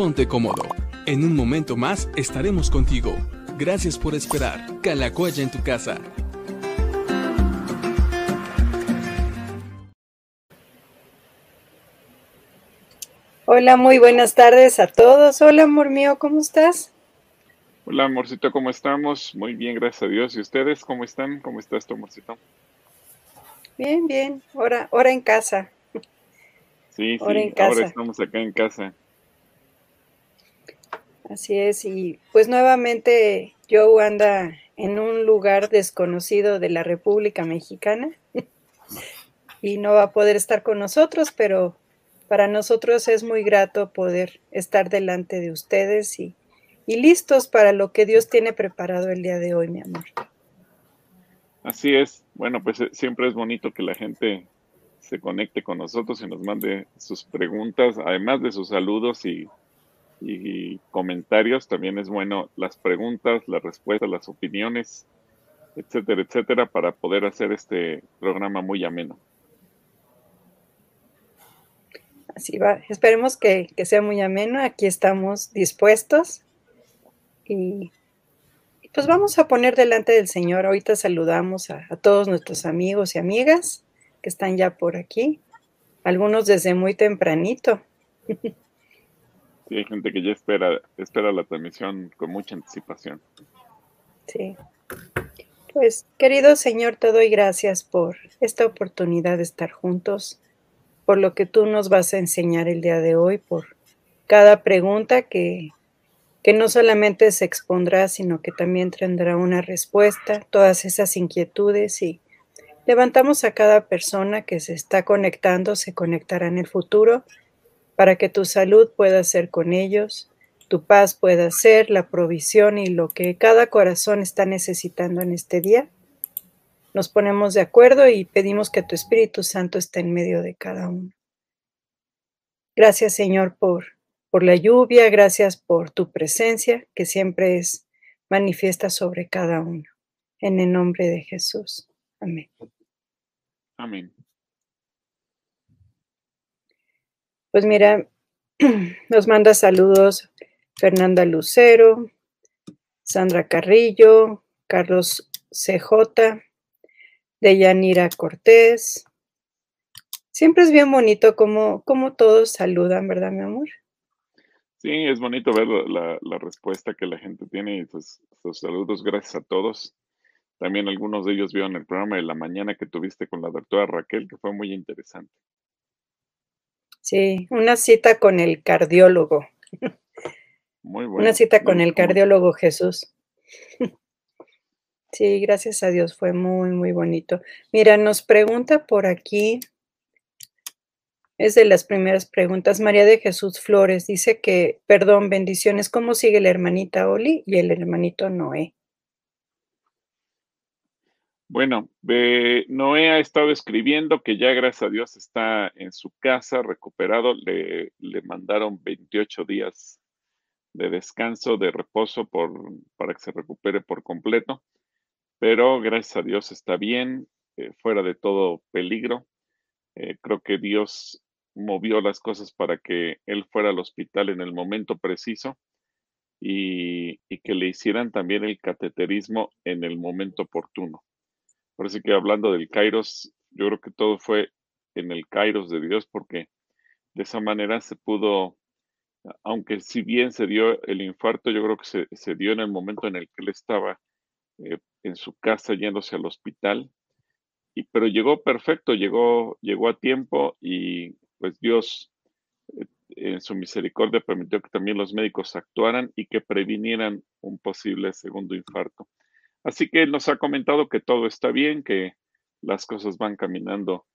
ponte cómodo. En un momento más estaremos contigo. Gracias por esperar. Calacoya en tu casa. Hola, muy buenas tardes a todos. Hola, amor mío, ¿cómo estás? Hola, amorcito, ¿cómo estamos? Muy bien, gracias a Dios. ¿Y ustedes cómo están? ¿Cómo estás tu amorcito? Bien, bien. Ahora, ahora en casa. Sí, sí, ahora estamos acá en casa. Así es, y pues nuevamente Joe anda en un lugar desconocido de la República Mexicana y no va a poder estar con nosotros, pero para nosotros es muy grato poder estar delante de ustedes y, listos para lo que Dios tiene preparado el día de hoy, mi amor. Así es. Bueno, pues eh, siempre es bonito que la gente se conecte con nosotros y nos mande sus preguntas, además de sus saludos y, y, comentarios. También es bueno las preguntas, las respuestas, las opiniones, etcétera, etcétera, para poder hacer este programa muy ameno. Así va. Esperemos que, sea muy ameno. Aquí estamos dispuestos. Y pues vamos a poner delante del Señor. Ahorita saludamos a, todos nuestros amigos y amigas que están ya por aquí. Algunos desde muy tempranito. Sí, hay gente que ya espera, la transmisión con mucha anticipación. Sí. Pues, querido Señor, te doy gracias por esta oportunidad de estar juntos por lo que tú nos vas a enseñar el día de hoy, por cada pregunta que, que no solamente se expondrá, sino que también tendrá una respuesta, todas esas inquietudes y levantamos a cada persona que se está conectando, se conectará en el futuro, para que tu salud pueda ser con ellos, tu paz pueda ser la provisión y lo que cada corazón está necesitando en este día nos ponemos de acuerdo y pedimos que tu Espíritu Santo esté en medio de cada uno. Gracias Señor por, por la lluvia, gracias por tu presencia que siempre es manifiesta sobre cada uno. En el nombre de Jesús. Amén. Amén. Pues mira, nos manda saludos Fernanda Lucero, Sandra Carrillo, Carlos CJ, de Yanira Cortés. Siempre es bien bonito como, todos saludan, ¿verdad, mi amor? Sí, es bonito ver la, respuesta que la gente tiene y sus, saludos. Gracias a todos. También algunos de ellos vieron el programa de la mañana que tuviste con la doctora Raquel, que fue muy interesante. Sí, una cita con el cardiólogo. Muy buena. Una cita con el cardiólogo Jesús. Sí, gracias a Dios, fue muy, muy bonito. Mira, nos pregunta por aquí, es de las primeras preguntas, María de Jesús Flores, dice que, perdón, bendiciones, ¿cómo sigue la hermanita Oli y el hermanito Noé? Bueno, Noé ha estado escribiendo que ya gracias a Dios está en su casa, recuperado, le, le mandaron 28 días de descanso, de reposo por, para que se recupere por completo pero gracias a Dios está bien, eh, fuera de todo peligro. Eh, creo que Dios movió las cosas para que él fuera al hospital en el momento preciso y, que le hicieran también el cateterismo en el momento oportuno. Por eso que hablando del Kairos, yo creo que todo fue en el Kairos de Dios porque de esa manera se pudo, aunque si bien se dio el infarto, yo creo que se, se dio en el momento en el que él estaba eh, en su casa yéndose al hospital, y, pero llegó perfecto, llegó, llegó a tiempo y pues Dios eh, en su misericordia permitió que también los médicos actuaran y que previnieran un posible segundo infarto. Así que nos ha comentado que todo está bien, que las cosas van caminando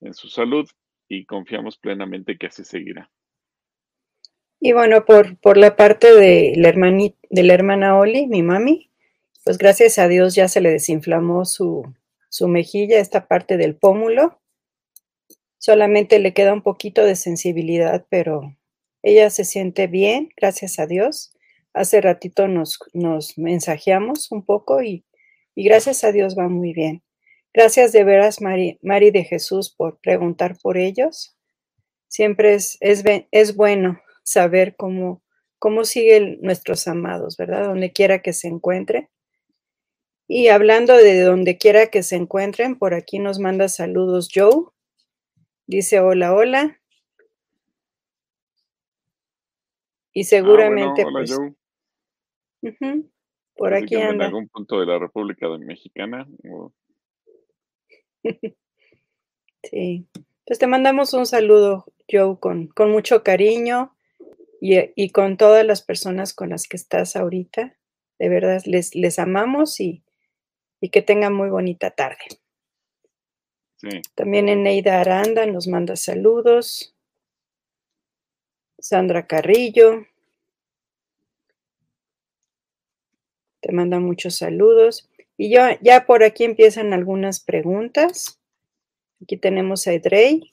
en su salud y confiamos plenamente que así seguirá. Y bueno, por, por la parte de la, de la hermana Oli, mi mami, pues gracias a Dios ya se le desinflamó su, su mejilla, esta parte del pómulo. Solamente le queda un poquito de sensibilidad, pero ella se siente bien, gracias a Dios. Hace ratito nos, nos mensajeamos un poco y, y, gracias a Dios va muy bien. Gracias de veras, Mari, Mari de Jesús, por preguntar por ellos. Siempre es, es, es bueno saber cómo, cómo siguen nuestros amados, ¿verdad? Donde quiera que se encuentren. Y hablando de donde quiera que se encuentren, por aquí nos manda saludos Joe. Dice hola, hola. Y Ah, seguramente, bueno, hola, pues, Joe. Ujú, por aquí en anda. algún punto de la República Mexicana. o- Sí. Pues te mandamos un saludo, Joe, con, con mucho cariño y, y con todas las personas con las que estás ahorita. De verdad, les, les amamos y, y que tengan muy bonita tarde. Sí, También Eneida Aranda nos manda saludos. Sandra Carrillo te manda muchos saludos. Y ya, ya por aquí empiezan algunas preguntas. Aquí tenemos a Edrey,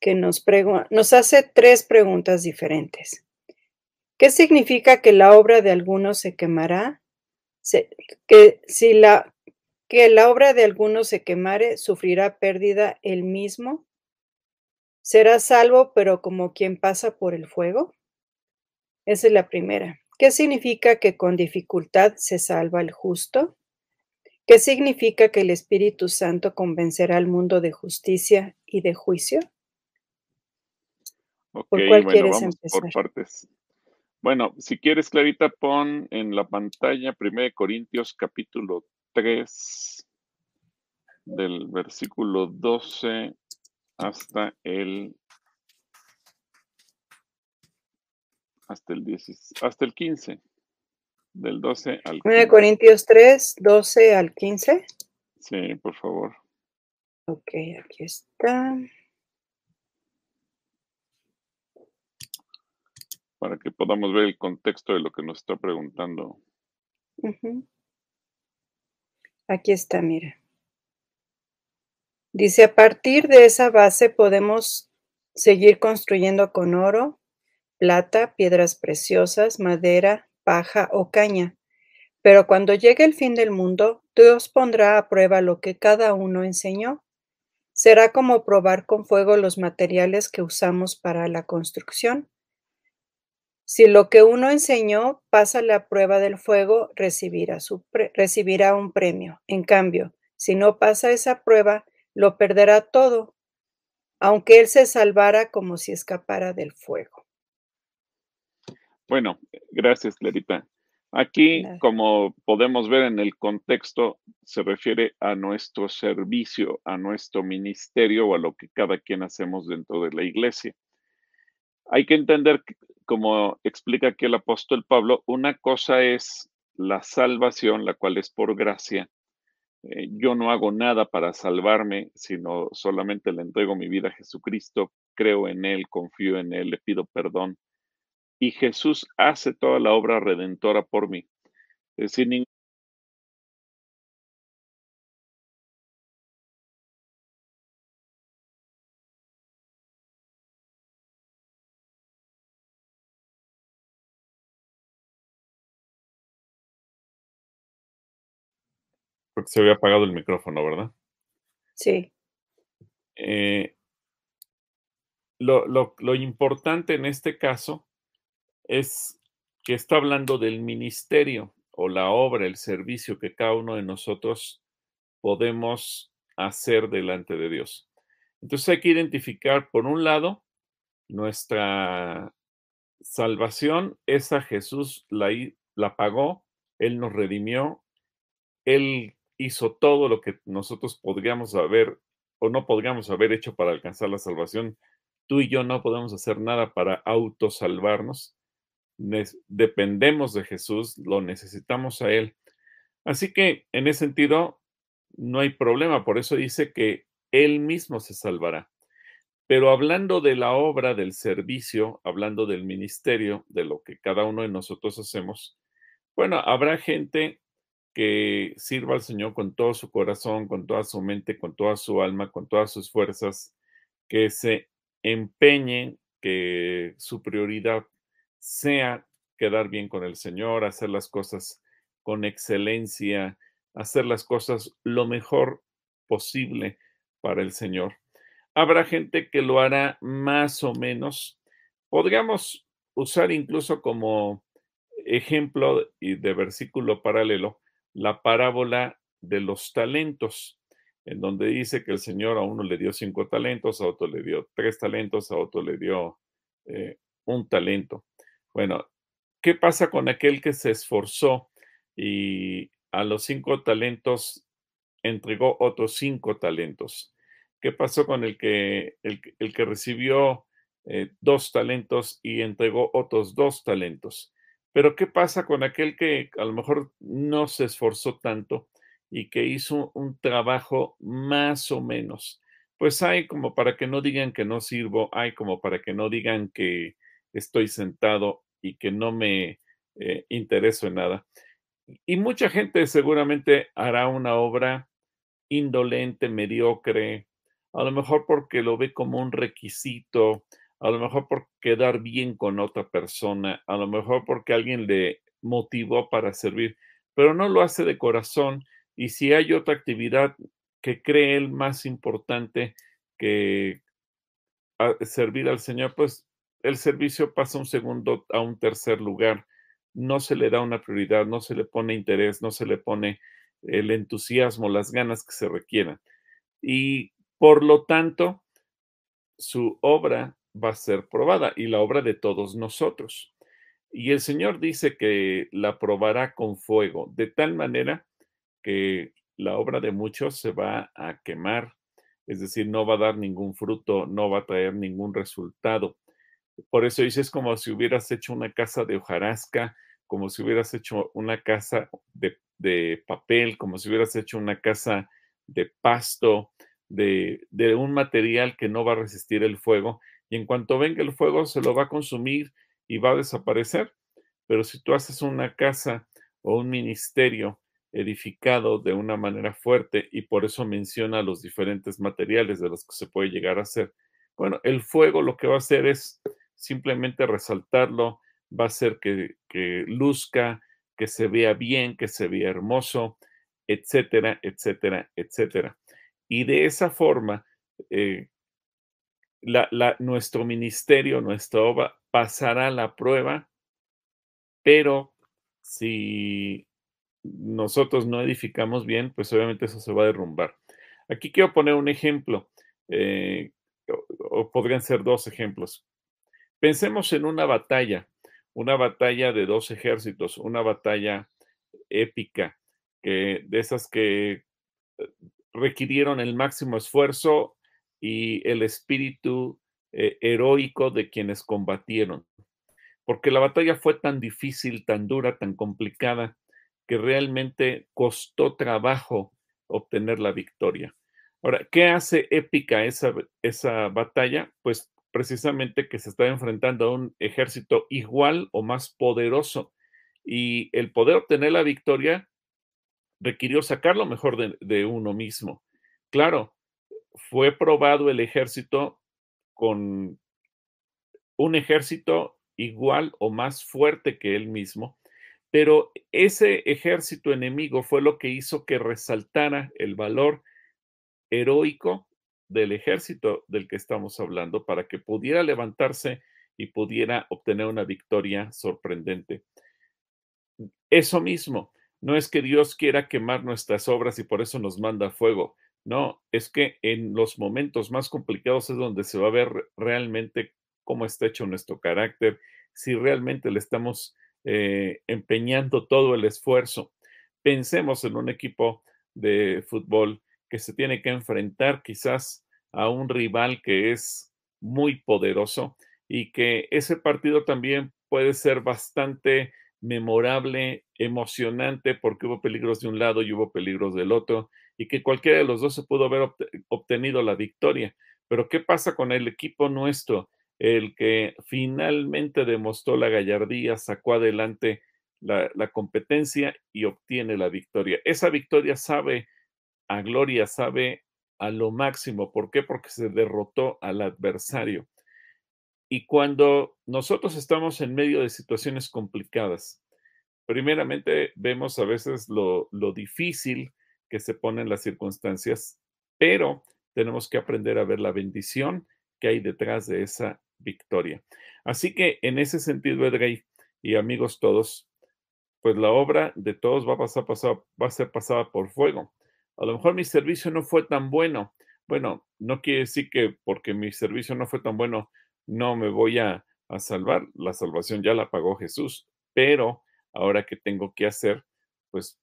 que nos, nos hace tres preguntas diferentes. ¿Qué significa que la obra de algunos se quemará? Que si la que la obra de algunos se quemare, sufrirá pérdida él mismo. ¿Será salvo, pero como quien pasa por el fuego? Esa es la primera. ¿Qué significa que con dificultad se salva el justo? ¿Qué significa que el Espíritu Santo convencerá al mundo de justicia y de juicio? ¿Por cuál bueno, quieres vamos por empezar? partes. Bueno, si quieres, Clarita, pon en la pantalla 1 Corintios capítulo 3, del versículo 12 hasta el hasta el 10, hasta el 15, del 12 al 1 15. Corintios 3, 12 al 15. Sí, por favor. Ok, aquí está. para que podamos ver el contexto de lo que nos está preguntando. Ujú. Aquí está, mira. Dice, a partir de esa base podemos seguir construyendo con oro, plata, piedras preciosas, madera, paja o caña. Pero cuando llegue el fin del mundo, Dios pondrá a prueba lo que cada uno enseñó. Será como probar con fuego los materiales que usamos para la construcción. Si lo que uno enseñó pasa la prueba del fuego, recibirá, su recibirá un premio. En cambio, si no pasa esa prueba, lo perderá todo, aunque él se salvara como si escapara del fuego. Bueno, gracias, Clarita. Aquí, como podemos ver en el contexto, se refiere a nuestro servicio, a nuestro ministerio o a lo que cada quien hacemos dentro de la iglesia. Hay que entender, como explica aquí el apóstol Pablo, una cosa es la salvación, la cual es por gracia. Eh, yo no hago nada para salvarme, sino solamente le entrego mi vida a Jesucristo, creo en Él, confío en Él, le pido perdón. Y Jesús hace toda la obra redentora por mí. Es decir, nin- Porque se había apagado el micrófono, ¿verdad? Sí, Eh, lo, lo- lo importante en este caso es que está hablando del ministerio o la obra, el servicio que cada uno de nosotros podemos hacer delante de Dios. Entonces hay que identificar, por un lado, nuestra salvación, esa Jesús la, la pagó, Él nos redimió, Él hizo todo lo que nosotros podríamos haber o no podríamos haber hecho para alcanzar la salvación. Tú y yo no podemos hacer nada para autosalvarnos. Dependemos de Jesús, lo necesitamos a Él. Así que en ese sentido no hay problema, por eso dice que Él mismo se salvará. Pero hablando de la obra, del servicio, hablando del ministerio, de lo que cada uno de nosotros hacemos, bueno, habrá gente que sirva al Señor con todo su corazón, con toda su mente, con toda su alma, con todas sus fuerzas, que se empeñen, que su prioridad sea quedar bien con el Señor, hacer las cosas con excelencia, hacer las cosas lo mejor posible para el Señor. Habrá gente que lo hará más o menos. Podríamos usar incluso como ejemplo y de versículo paralelo la parábola de los talentos, en donde dice que el Señor a uno le dio cinco talentos, a otro le dio tres talentos, a otro le dio eh, un talento. Bueno, ¿qué pasa con aquel que se esforzó y a los cinco talentos entregó otros cinco talentos? ¿Qué pasó con el que, el, que recibió eh, dos talentos y entregó otros dos talentos? Pero ¿qué pasa con aquel que a lo mejor no se esforzó tanto y que hizo un trabajo más o menos? Pues hay como para que no digan que no sirvo, hay como para que no digan que estoy sentado y que no me eh, intereso en nada. Y mucha gente seguramente hará una obra indolente, mediocre, a lo mejor porque lo ve como un requisito, a lo mejor por quedar bien con otra persona, a lo mejor porque alguien le motivó para servir, pero no lo hace de corazón. Y si hay otra actividad que cree él más importante que servir al Señor, pues el servicio pasa un segundo a un tercer lugar. No se le da una prioridad, no se le pone interés, no se le pone el entusiasmo, las ganas que se requieran. Y por lo tanto, su obra va a ser probada y la obra de todos nosotros. Y el Señor dice que la probará con fuego, de tal manera que la obra de muchos se va a quemar, es decir, no va a dar ningún fruto, no va a traer ningún resultado. Por eso dice, es como si hubieras hecho una casa de hojarasca, como si hubieras hecho una casa de, de papel, como si hubieras hecho una casa de pasto, de, de, un material que no va a resistir el fuego y en cuanto venga el fuego se lo va a consumir y va a desaparecer. Pero si tú haces una casa o un ministerio edificado de una manera fuerte y por eso menciona los diferentes materiales de los que se puede llegar a hacer, bueno, el fuego lo que va a hacer es simplemente resaltarlo, va a hacer que, luzca, que se vea bien, que se vea hermoso, etcétera, etcétera, etcétera. Y de esa forma, eh, nuestro ministerio, nuestra obra pasará la prueba, pero si nosotros no edificamos bien, pues obviamente eso se va a derrumbar. Aquí quiero poner un ejemplo, eh, o, podrían ser dos ejemplos. Pensemos en una batalla, una batalla de dos ejércitos, una batalla épica, que, de esas que eh, requirieron el máximo esfuerzo y el espíritu eh, heroico de quienes combatieron. Porque la batalla fue tan difícil, tan dura, tan complicada, que realmente costó trabajo obtener la victoria. Ahora, ¿qué hace épica esa, esa batalla? Pues precisamente que se está enfrentando a un ejército igual o más poderoso. Y el poder obtener la victoria requirió sacar lo mejor de, de uno mismo. Claro, fue probado el ejército con un ejército igual o más fuerte que él mismo, pero ese ejército enemigo fue lo que hizo que resaltara el valor heroico del ejército del que estamos hablando para que pudiera levantarse y pudiera obtener una victoria sorprendente. Eso mismo, no es que Dios quiera quemar nuestras obras y por eso nos manda fuego. No, es que en los momentos más complicados es donde se va a ver realmente cómo está hecho nuestro carácter, si realmente le estamos eh, empeñando todo el esfuerzo. Pensemos en un equipo de fútbol que se tiene que enfrentar quizás a un rival que es muy poderoso y que ese partido también puede ser bastante memorable, emocionante, porque hubo peligros de un lado y hubo peligros del otro, y que cualquiera de los dos se pudo haber obtenido la victoria. Pero ¿qué pasa con el equipo nuestro? El que finalmente demostró la gallardía, sacó adelante la, la competencia y obtiene la victoria. Esa victoria sabe a gloria, sabe a lo máximo. ¿Por qué? Porque se derrotó al adversario. Y cuando nosotros estamos en medio de situaciones complicadas, primeramente vemos a veces lo, lo difícil que se ponen las circunstancias, pero tenemos que aprender a ver la bendición que hay detrás de esa victoria. Así que en ese sentido, Edgay y amigos todos, pues la obra de todos va a, pasar, va a ser pasada por fuego. A lo mejor mi servicio no fue tan bueno. Bueno, no quiere decir que porque mi servicio no fue tan bueno, no me voy a, a salvar. La salvación ya la pagó Jesús. Pero ahora que tengo que hacer, pues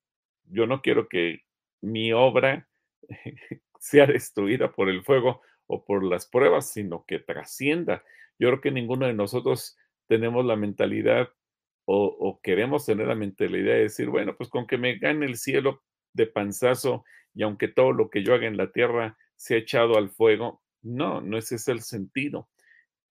yo no quiero que mi obra sea destruida por el fuego o por las pruebas, sino que trascienda. Yo creo que ninguno de nosotros tenemos la mentalidad o, queremos tener la mentalidad de decir, bueno, pues con que me gane el cielo de panzazo y aunque todo lo que yo haga en la tierra sea echado al fuego, no, no ese es el sentido.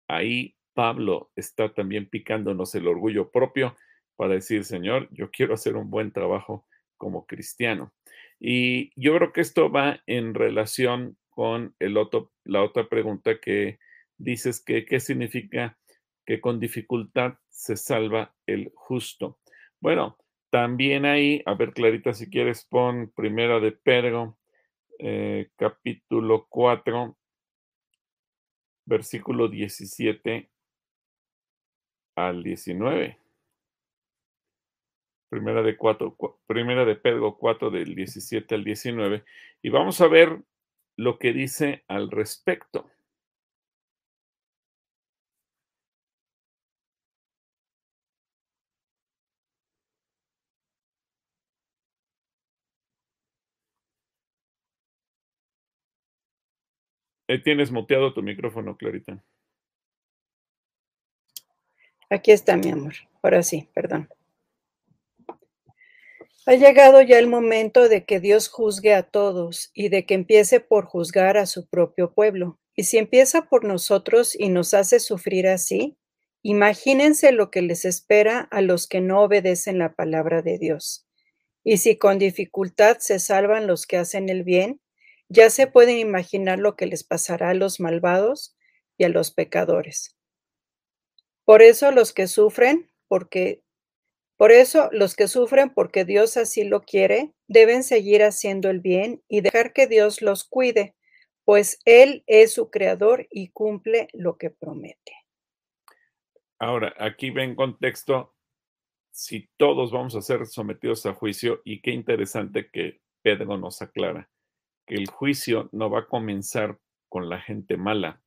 Ahí Pablo está también picándonos el orgullo propio para decir, Señor, yo quiero hacer un buen trabajo como cristiano. Y yo creo que esto va en relación con el otro, la otra pregunta que dices que qué significa que con dificultad se salva el justo. Bueno, también ahí, a ver Clarita, si quieres, pon primera de Pedro, eh, capítulo 4, versículo 17 al 19. Primera de, cuatro, primera de Pedro 4 del 17 al 19. Y vamos a ver lo que dice al respecto. Tienes muteado tu micrófono, Clarita. Aquí está, mi amor. Ahora sí, perdón. Ha llegado ya el momento de que Dios juzgue a todos y de que empiece por juzgar a su propio pueblo. Y si empieza por nosotros y nos hace sufrir así, imagínense lo que les espera a los que no obedecen la palabra de Dios. Y si con dificultad se salvan los que hacen el bien, ya se pueden imaginar lo que les pasará a los malvados y a los pecadores. Por eso los que sufren, porque por eso los que sufren porque Dios así lo quiere, deben seguir haciendo el bien y dejar que Dios los cuide, pues Él es su creador y cumple lo que promete. Ahora, aquí ven contexto, si todos vamos a ser sometidos a juicio, y qué interesante que Pedro nos aclara que el juicio no va a comenzar con la gente mala,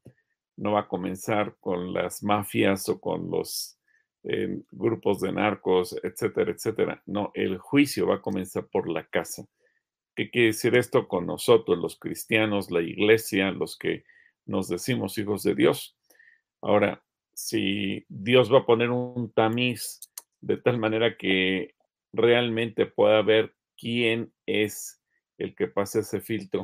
no va a comenzar con las mafias o con los eh, grupos de narcos, etcétera, etcétera. No, el juicio va a comenzar por la casa. ¿Qué quiere decir esto con nosotros, los cristianos, la iglesia, los que nos decimos hijos de Dios? Ahora, si Dios va a poner un tamiz de tal manera que realmente pueda ver quién es el que pase ese filtro.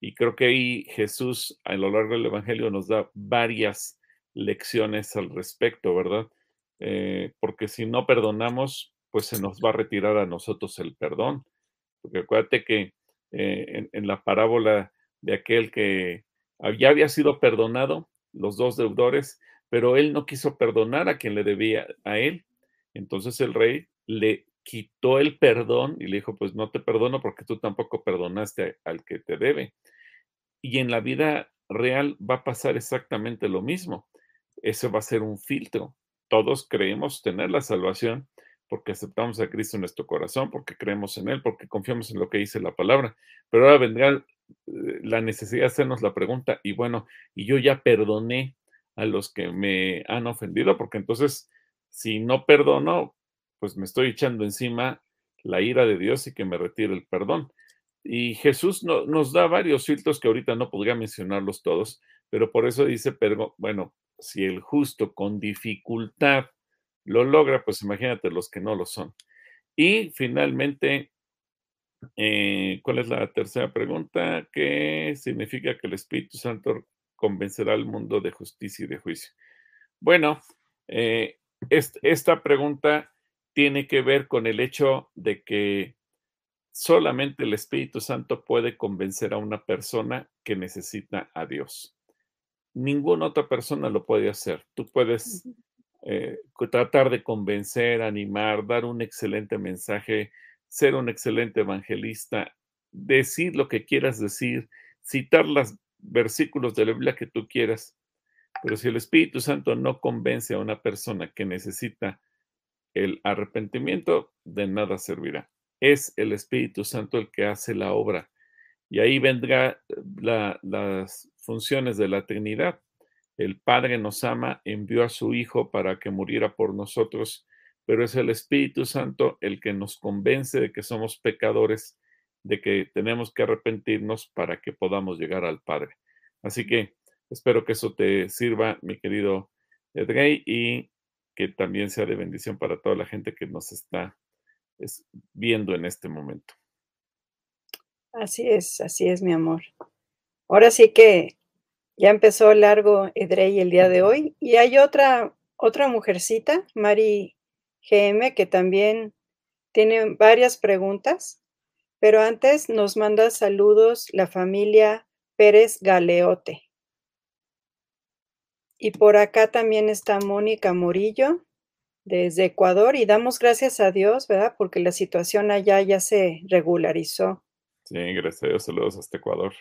Y creo que ahí Jesús a lo largo del Evangelio nos da varias lecciones al respecto, ¿verdad? Eh, porque si no perdonamos, pues se nos va a retirar a nosotros el perdón. Porque acuérdate que eh, en, la parábola de aquel que ya había sido perdonado, los dos deudores, pero él no quiso perdonar a quien le debía a él. Entonces el rey le quitó el perdón y le dijo, pues no te perdono porque tú tampoco perdonaste al que te debe. Y en la vida real va a pasar exactamente lo mismo. Eso va a ser un filtro. Todos creemos tener la salvación porque aceptamos a Cristo en nuestro corazón, porque creemos en Él, porque confiamos en lo que dice la palabra. Pero ahora vendrá eh, la necesidad de hacernos la pregunta, y bueno, y yo ya perdoné a los que me han ofendido, porque entonces, si no perdono, pues me estoy echando encima la ira de Dios y que me retire el perdón. Y Jesús nos da varios filtros que ahorita no podría mencionarlos todos, pero por eso dice, pero bueno, si el justo con dificultad lo logra, pues imagínate los que no lo son. Y finalmente, eh, ¿cuál es la tercera pregunta? ¿Qué significa que el Espíritu Santo convencerá al mundo de justicia y de juicio? Bueno, eh, esta pregunta tiene que ver con el hecho de que solamente el Espíritu Santo puede convencer a una persona que necesita a Dios. Ninguna otra persona lo puede hacer. Tú puedes eh, tratar de convencer, animar, dar un excelente mensaje, ser un excelente evangelista, decir lo que quieras decir, citar los versículos de la Biblia que tú quieras, Pero si el Espíritu Santo no convence a una persona que necesita el arrepentimiento, de nada servirá. Es el Espíritu Santo el que hace la obra. Y ahí vendrá las funciones de la Trinidad. El Padre nos ama, envió a su Hijo para que muriera por nosotros, pero es el Espíritu Santo el que nos convence de que somos pecadores, de que tenemos que arrepentirnos para que podamos llegar al Padre. Así que espero que eso te sirva, mi querido Edrey, y que también sea de bendición para toda la gente que nos está viendo en este momento. Así es, así es, mi amor. Ahora sí que ya empezó largo Edrey el día de hoy y hay otra otra mujercita, Mari GM, que también tiene varias preguntas, pero antes nos manda saludos la familia Pérez Galeote. Y por acá también está Mónica Morillo desde Ecuador y damos gracias a Dios, ¿verdad? Porque la situación allá ya se regularizó. Sí, gracias a Dios, saludos hasta Ecuador.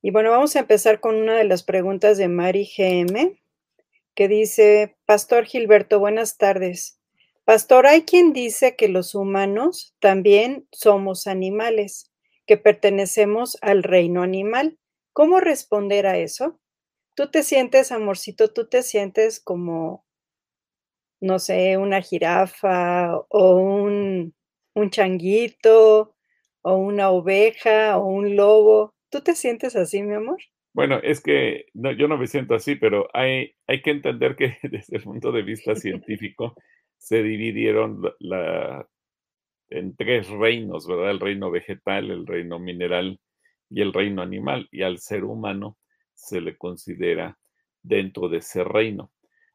Y bueno, vamos a empezar con una de las preguntas de Mari GM, que dice, Pastor Gilberto, buenas tardes. Pastor, hay quien dice que los humanos también somos animales, que pertenecemos al reino animal. ¿Cómo responder a eso? ¿Tú te sientes, amorcito, tú te sientes como, no sé, una jirafa o un, un changuito o una oveja o un lobo? ¿Tú te sientes así, mi amor? Bueno, es que no, yo no me siento así, pero hay, hay que entender que desde el punto de vista científico se dividieron la, en tres reinos, ¿verdad? El reino vegetal, el reino mineral y el reino animal. Y al ser humano se le considera dentro de ese reino.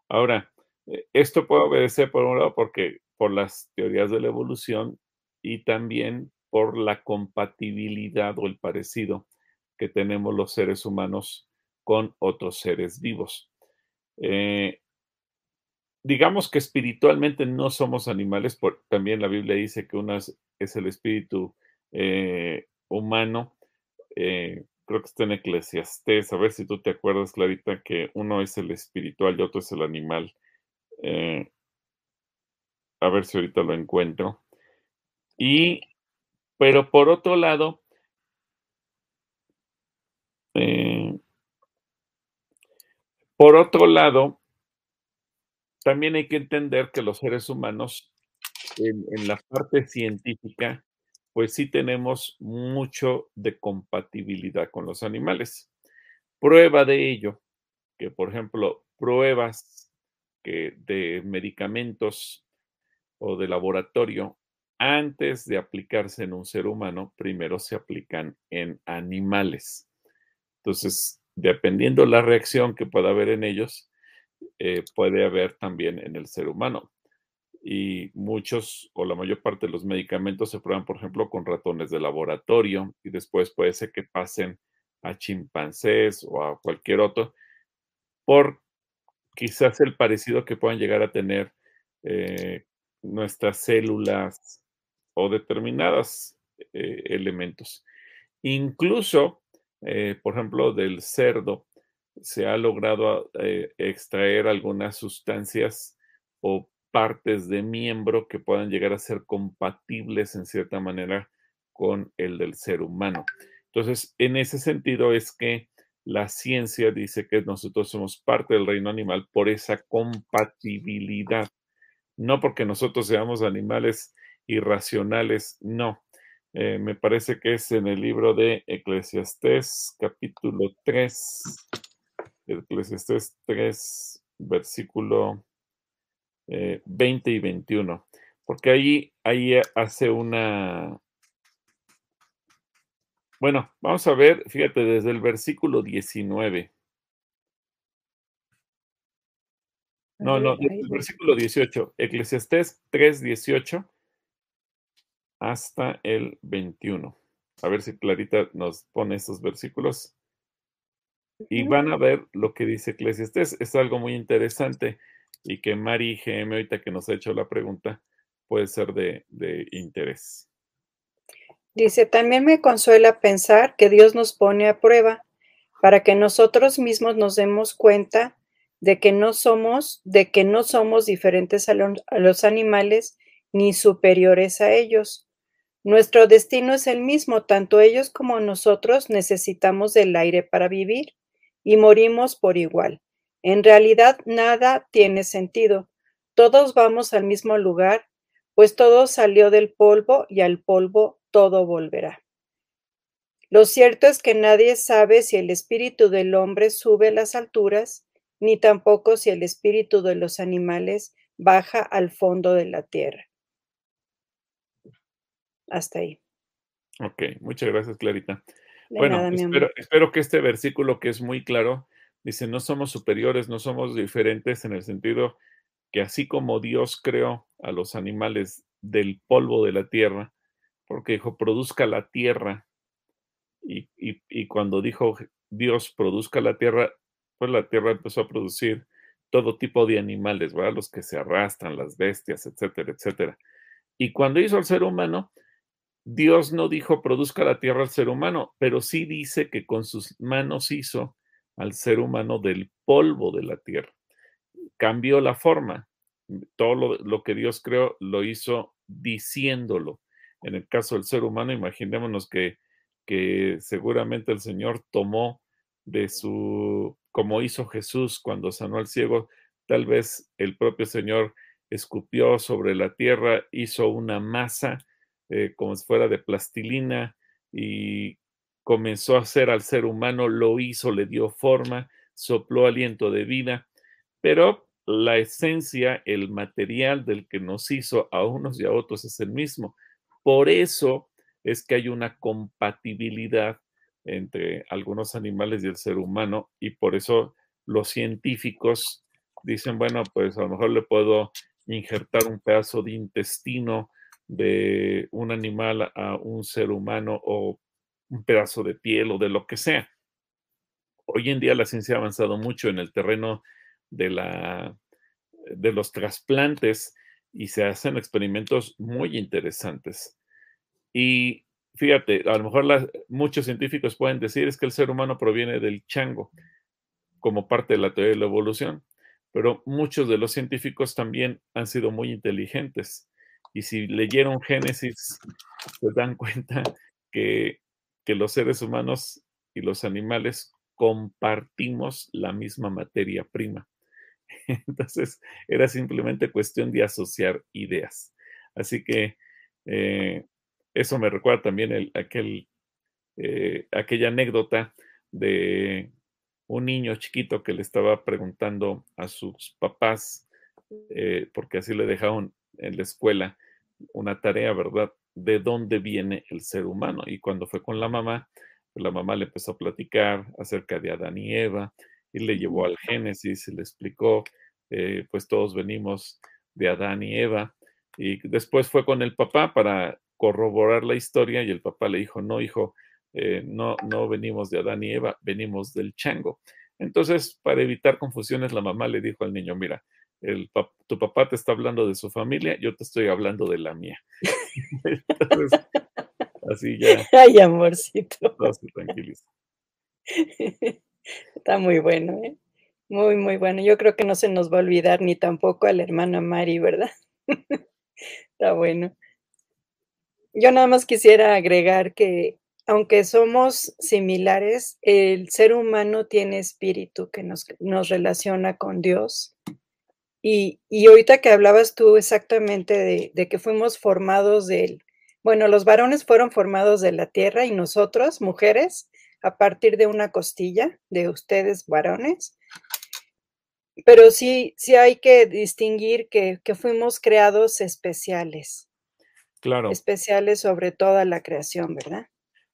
Ahora, eh, esto puede obedecer por un lado porque por las teorías de la evolución y también por la compatibilidad o el parecido que tenemos los seres humanos con otros seres vivos. Eh, digamos que espiritualmente no somos animales, por, también la Biblia dice que uno es, el espíritu eh, humano, eh, creo que está en Eclesiastés, a ver si tú te acuerdas, Clarita, que uno es el espiritual y otro es el animal. a ver si ahorita lo encuentro. Y, pero por otro lado, eh, por otro lado, también hay que entender que los seres humanos, en, la parte científica, pues sí tenemos mucho de compatibilidad con los animales. Prueba de ello, que por ejemplo, pruebas de medicamentos o de laboratorio, antes de aplicarse en un ser humano, primero se aplican en animales. Entonces, dependiendo la reacción que pueda haber en ellos, eh, puede haber también en el ser humano. Y muchos o la mayor parte de los medicamentos se prueban, por ejemplo, con ratones de laboratorio y después puede ser que pasen a chimpancés o a cualquier otro por quizás el parecido que puedan llegar a tener eh, nuestras células o determinados eh, elementos. Incluso eh, por ejemplo, del cerdo, se ha logrado extraer algunas sustancias o partes de miembro que puedan llegar a ser compatibles en cierta manera con el del ser humano. Entonces, en ese sentido es que la ciencia dice que nosotros somos parte del reino animal por esa compatibilidad, no porque nosotros seamos animales irracionales, no, eh, me parece que es en el libro de Eclesiastés, capítulo 3. Eclesiastés 3, versículo 20 eh, y 21. Porque ahí, ahí hace una... Bueno, vamos a ver, fíjate, desde el versículo 19. No, no, desde el versículo 18. Eclesiastés 3, 18 hasta el 21. A ver si Clarita nos pone estos versículos. Y van a ver lo que dice Eclesiastes. Es algo muy interesante y que Mari GM, ahorita que nos ha hecho la pregunta, puede ser de, de interés. Dice, también me consuela pensar que Dios nos pone a prueba para que nosotros mismos nos demos cuenta de que no somos, de que no somos diferentes a, a los animales ni superiores a ellos. Nuestro destino es el mismo, tanto ellos como nosotros necesitamos del aire para vivir y morimos por igual. En realidad nada tiene sentido. Todos vamos al mismo lugar, pues todo salió del polvo y al polvo todo volverá. Lo cierto es que nadie sabe si el espíritu del hombre sube a las alturas, ni tampoco si el espíritu de los animales baja al fondo de la tierra. Hasta ahí. Ok, muchas gracias, Clarita. bueno, espero, espero, que este versículo que es muy claro, dice, no somos superiores, no somos diferentes en el sentido que así como Dios creó a los animales del polvo de la tierra, porque dijo, produzca la tierra, y, y cuando dijo Dios produzca la tierra, pues la tierra empezó a producir todo tipo de animales, ¿verdad? Los que se arrastran, las bestias, etcétera, etcétera. Y cuando hizo al ser humano, Dios no dijo produzca la tierra al ser humano, pero sí dice que con sus manos hizo al ser humano del polvo de la tierra. Cambió la forma. Todo lo, que Dios creó lo hizo diciéndolo. En el caso del ser humano, imaginémonos que, que seguramente el Señor tomó de su, como hizo Jesús cuando sanó al ciego, tal vez el propio Señor escupió sobre la tierra, hizo una masa eh, como si fuera de plastilina y comenzó a hacer al ser humano, lo hizo, le dio forma, sopló aliento de vida, pero la esencia, el material del que nos hizo a unos y a otros es el mismo. Por eso es que hay una compatibilidad entre algunos animales y el ser humano y por eso los científicos dicen, bueno, pues a lo mejor le puedo injertar un pedazo de intestino de un animal a un ser humano o un pedazo de piel o de lo que sea. Hoy en día la ciencia ha avanzado mucho en el terreno de, la, de los trasplantes y se hacen experimentos muy interesantes. Y fíjate, a lo mejor muchos científicos pueden decir es que el ser humano proviene del chango como parte de la teoría de la evolución, pero muchos de los científicos también han sido muy inteligentes y si leyeron Génesis, se dan cuenta que, los seres humanos y los animales compartimos la misma materia prima. Entonces, era simplemente cuestión de asociar ideas. Así que eh, eso me recuerda también el, aquel, eh, aquella anécdota de un niño chiquito que le estaba preguntando a sus papás, eh, porque así le dejaron en la escuela una tarea, ¿verdad? De dónde viene el ser humano. Y cuando fue con la mamá, pues, la mamá le empezó a platicar acerca de Adán y Eva y le llevó al Génesis y le explicó, eh, pues todos venimos de Adán y Eva. Y después fue con el papá para corroborar la historia y el papá le dijo, no, hijo, eh, no, no venimos de Adán y Eva, venimos del chango. Entonces, para evitar confusiones, la mamá le dijo al niño, mira, el tu papá te está hablando de su familia, yo te estoy hablando de la mía. Entonces, así ya. Ay, amorcito. tranquiliza. Está muy bueno, ¿eh? Muy, muy bueno. Yo creo que no se nos va a olvidar ni tampoco a la hermana Mari, ¿verdad? Está bueno. Yo nada más quisiera agregar que aunque somos similares, el ser humano tiene espíritu que nos, nos relaciona con Dios y, ahorita que hablabas tú exactamente de, que fuimos formados del, bueno, los varones fueron formados de la tierra y nosotros, mujeres, a partir de una costilla de ustedes, varones. Pero sí, sí hay que distinguir que, que fuimos creados especiales. Claro. Especiales sobre toda la creación, ¿verdad?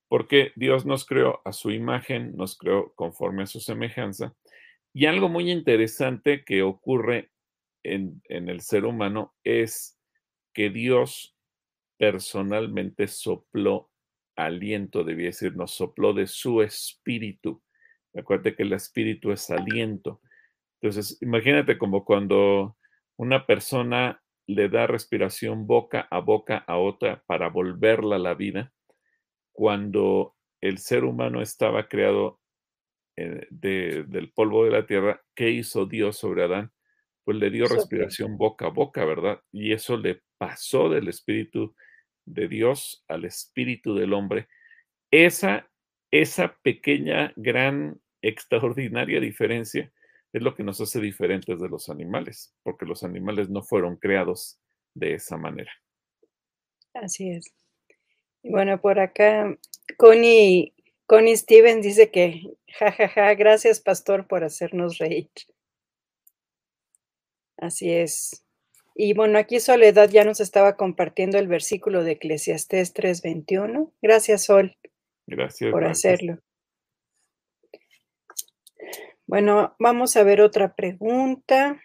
Porque Dios nos creó a su imagen, nos creó conforme a su semejanza. Y algo muy interesante que ocurre en, el ser humano es que Dios personalmente sopló aliento, debía decir, nos sopló de su espíritu. Acuérdate que el espíritu es aliento. Entonces, imagínate como cuando una persona le da respiración boca a boca a otra para volverla a la vida, cuando el ser humano estaba creado eh, del polvo de la tierra, ¿qué hizo Dios sobre Adán? Pues le dio respiración boca a boca, ¿verdad? Y eso le pasó del espíritu de Dios al espíritu del hombre. Esa, esa pequeña, gran, extraordinaria diferencia es lo que nos hace diferentes de los animales, porque los animales no fueron creados de esa manera. Así es. Y bueno, por acá Connie, Connie Steven dice que, jajaja, ja, ja, gracias pastor por hacernos reír. Así es. Y bueno, aquí Soledad ya nos estaba compartiendo el versículo de Eclesiastés 3:21. Gracias, Sol. Gracias. Por hacerlo. Bueno, vamos a ver otra pregunta.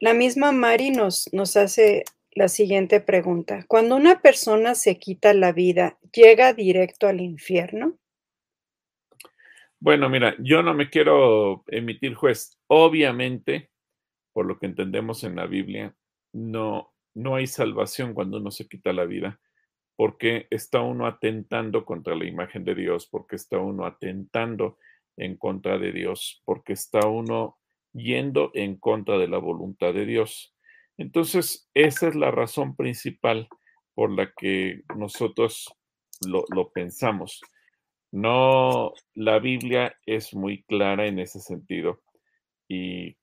la misma Mari nos, nos hace la siguiente pregunta. Cuando una persona se quita la vida, ¿llega directo al infierno? Bueno, mira, yo no me quiero emitir juez. Obviamente, por lo que entendemos en la Biblia, no, no hay salvación cuando uno se quita la vida porque está uno atentando contra la imagen de Dios, porque está uno atentando en contra de Dios, porque está uno yendo en contra de la voluntad de Dios. Entonces, esa es la razón principal por la que nosotros lo, pensamos. No, la Biblia es muy clara en ese sentido y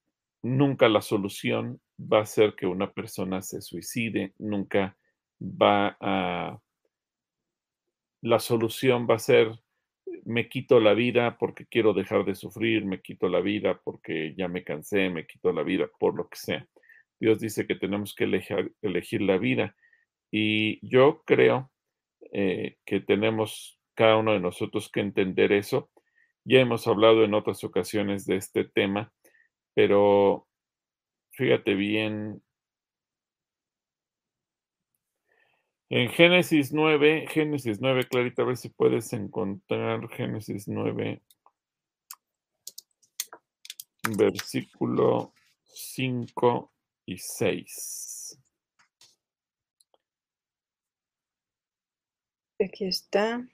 nunca la solución va a ser que una persona se suicide, nunca va a, la solución va a ser, me quito la vida porque quiero dejar de sufrir, me quito la vida porque ya me cansé, me quito la vida por lo que sea. Dios dice que tenemos que elegir, la vida y yo creo eh, que tenemos cada uno de nosotros que entender eso. Ya hemos hablado en otras ocasiones de este tema, pero fíjate bien En Génesis 9, Génesis 9, Clarita, a ver si puedes encontrar Génesis 9, versículo 5 y 6. Aquí está.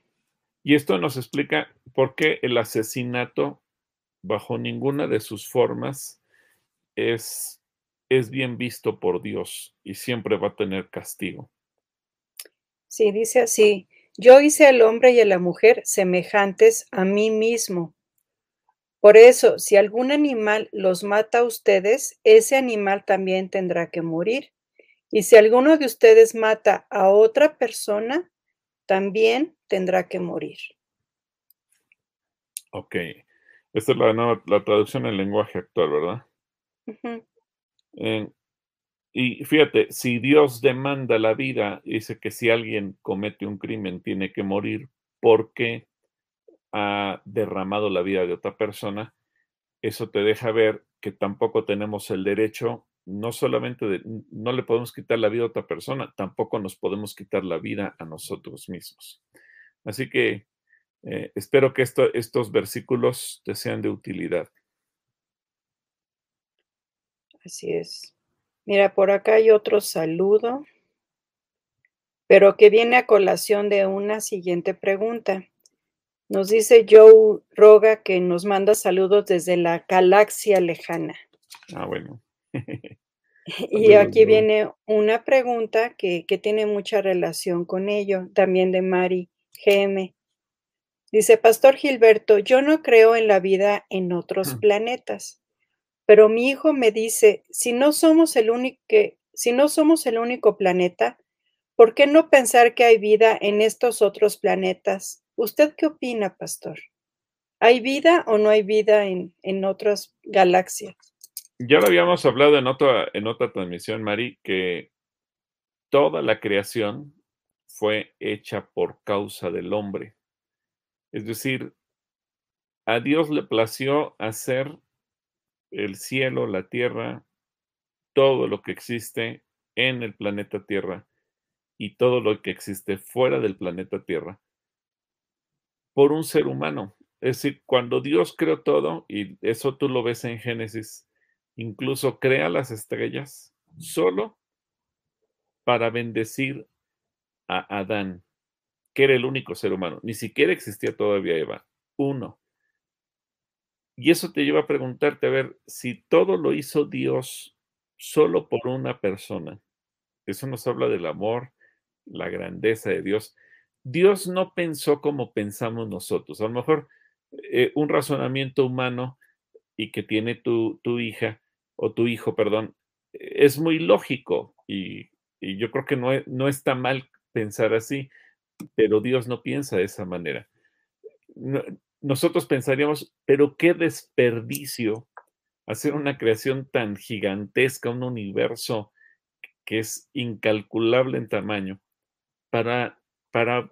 Y esto nos explica por qué el asesinato, bajo ninguna de sus formas, es, es bien visto por Dios y siempre va a tener castigo. Sí, dice así, yo hice al hombre y a la mujer semejantes a mí mismo. Por eso, si algún animal los mata a ustedes, ese animal también tendrá que morir. Y si alguno de ustedes mata a otra persona, también tendrá que morir. Ok. Esta es la, la traducción en lenguaje actual, ¿verdad? Y fíjate, si Dios demanda la vida, dice que si alguien comete un crimen tiene que morir porque ha derramado la vida de otra persona, eso te deja ver que tampoco tenemos el derecho, no solamente de, no le podemos quitar la vida a otra persona, tampoco nos podemos quitar la vida a nosotros mismos. Así que eh, espero que estos versículos te sean de utilidad. Así es. Mira, por acá hay otro saludo, pero que viene a colación de una siguiente pregunta. Nos dice Joe Roga que nos manda saludos desde la galaxia lejana. Ah, bueno. y aquí viene una pregunta que, que, tiene mucha relación con ello, también de Mari GM. Dice, Pastor Gilberto, yo no creo en la vida en otros planetas. Pero mi hijo me dice, si no somos el único, si no somos el único planeta, ¿por qué no pensar que hay vida en estos otros planetas? ¿Usted qué opina, pastor? ¿Hay vida o no hay vida en, en otras galaxias? Ya lo habíamos hablado en otra, en otra transmisión, Mari, que toda la creación fue hecha por causa del hombre. Es decir, a Dios le plació hacer el cielo, la tierra, todo lo que existe en el planeta Tierra y todo lo que existe fuera del planeta Tierra por un ser humano. Es decir, cuando Dios creó todo, y eso tú lo ves en Génesis, incluso crea las estrellas solo para bendecir a Adán. que era el único ser humano. Ni siquiera existía todavía Eva. Uno. Y eso te lleva a preguntarte, a ver, si todo lo hizo Dios solo por una persona, eso nos habla del amor, la grandeza de Dios. Dios no pensó como pensamos nosotros. A lo mejor eh, un razonamiento humano y que tiene tu, tu, hija o tu hijo, perdón, es muy lógico y, yo creo que no, no está mal pensar así, pero Dios no piensa de esa manera. nosotros pensaríamos, pero qué desperdicio hacer una creación tan gigantesca, un universo que es incalculable en tamaño, para, para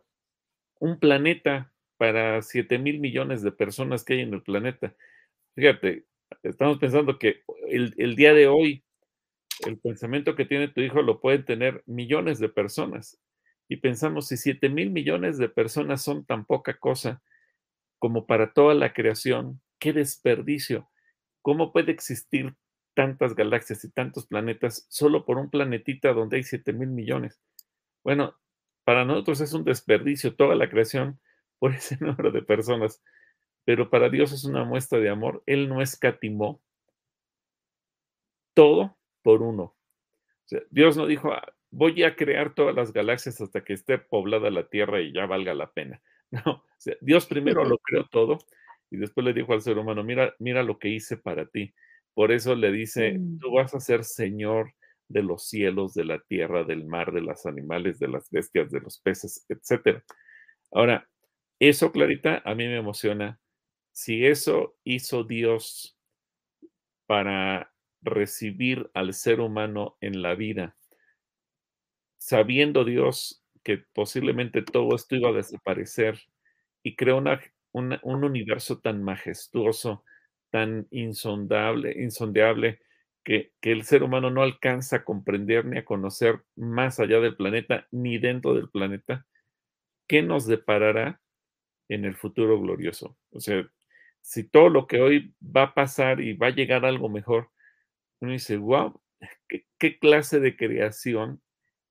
un planeta, para 7 mil millones de personas que hay en el planeta. Fíjate, estamos pensando que el, el día de hoy, el pensamiento que tiene tu hijo lo pueden tener millones de personas. Y pensamos, si 7 mil millones de personas son tan poca cosa como para toda la creación, qué desperdicio. ¿Cómo puede existir tantas galaxias y tantos planetas solo por un planetita donde hay 7 mil millones. Bueno, para nosotros es un desperdicio toda la creación por ese número de personas, pero para Dios es una muestra de amor. Él no escatimó todo por uno. Dios no dijo, ah, voy a crear todas las galaxias hasta que esté poblada la Tierra y ya valga la pena. No, Dios primero lo creó todo y después le dijo al ser humano, mira, mira lo que hice para ti. Por eso le dice, mm. tú vas a ser Señor de los cielos, de la tierra, del mar, de los animales, de las bestias, de los peces, etc. Ahora, eso, Clarita, a mí me emociona. Si eso hizo Dios para recibir al ser humano en la vida, sabiendo Dios que posiblemente todo esto iba a desaparecer y creó un universo tan majestuoso, tan insondable, insondeable que, que, el ser humano no alcanza a comprender ni a conocer más allá del planeta ni dentro del planeta, ¿qué nos deparará en el futuro glorioso? O sea, si todo lo que hoy va a pasar y va a llegar algo mejor, uno dice, wow, ¿qué, clase de creación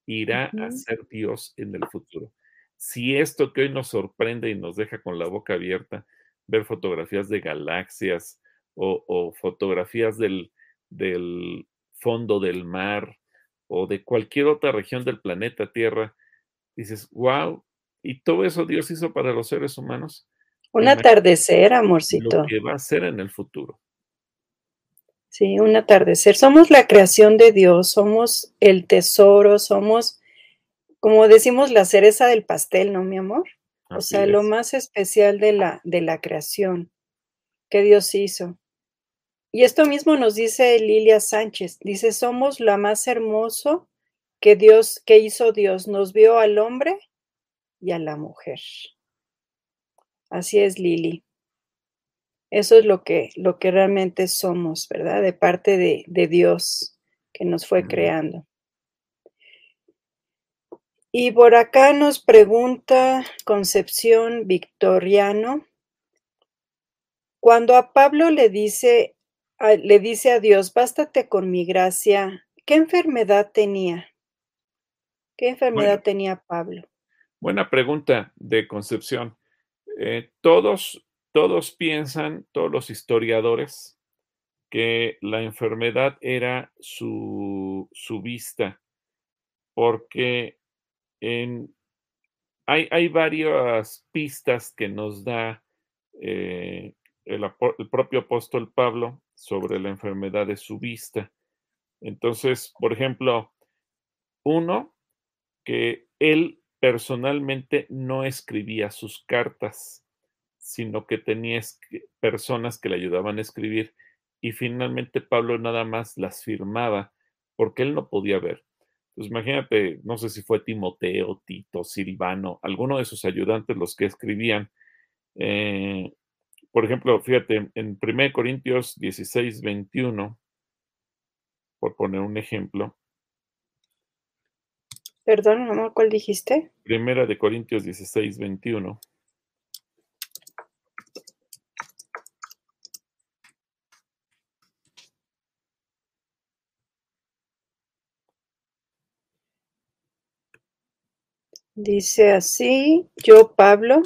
irá a ser Dios en el futuro? Si esto que hoy nos sorprende y nos deja con la boca abierta, ver fotografías de galaxias, o, fotografías del, del fondo del mar o de cualquier otra región del planeta Tierra, dices, wow, y todo eso Dios hizo para los seres humanos. Un atardecer, amorcito. Lo que va a ser en el futuro. Sí, un atardecer. Somos la creación de Dios, somos el tesoro, somos, como decimos, la cereza del pastel, ¿no, mi amor? o sea, lo más especial de la, de la creación que Dios hizo. Y esto mismo nos dice Lilia Sánchez. Dice, somos la más hermoso que Dios, que hizo Dios. Nos vio al hombre y a la mujer. Así es, Lili. Eso es lo que, lo que realmente somos, ¿verdad? De parte de, de Dios que nos fue creando. Y por acá nos pregunta Concepción Victoriano, cuando a Pablo le dice le dice a Dios, bástate con mi gracia. ¿Qué enfermedad tenía? ¿Qué enfermedad tenía Pablo? Buena pregunta de Concepción. Eh, todos, todos piensan, todos los historiadores, que la enfermedad era su, su vista, porque en, hay, hay, varias pistas que nos da eh, el, el, propio apóstol Pablo sobre la enfermedad de su vista. Entonces, por ejemplo, uno, que él personalmente no escribía sus cartas, sino que tenía personas que le ayudaban a escribir y finalmente Pablo nada más las firmaba porque él no podía ver. Entonces, imagínate, no sé si fue Timoteo, Tito, Silvano, alguno de sus ayudantes los que escribían. Eh, por ejemplo, fíjate, en 1 Corintios 16, 21, por poner un ejemplo. Perdón, mamá, ¿cuál dijiste? Primera de Corintios 16, 21. Dice así, yo Pablo,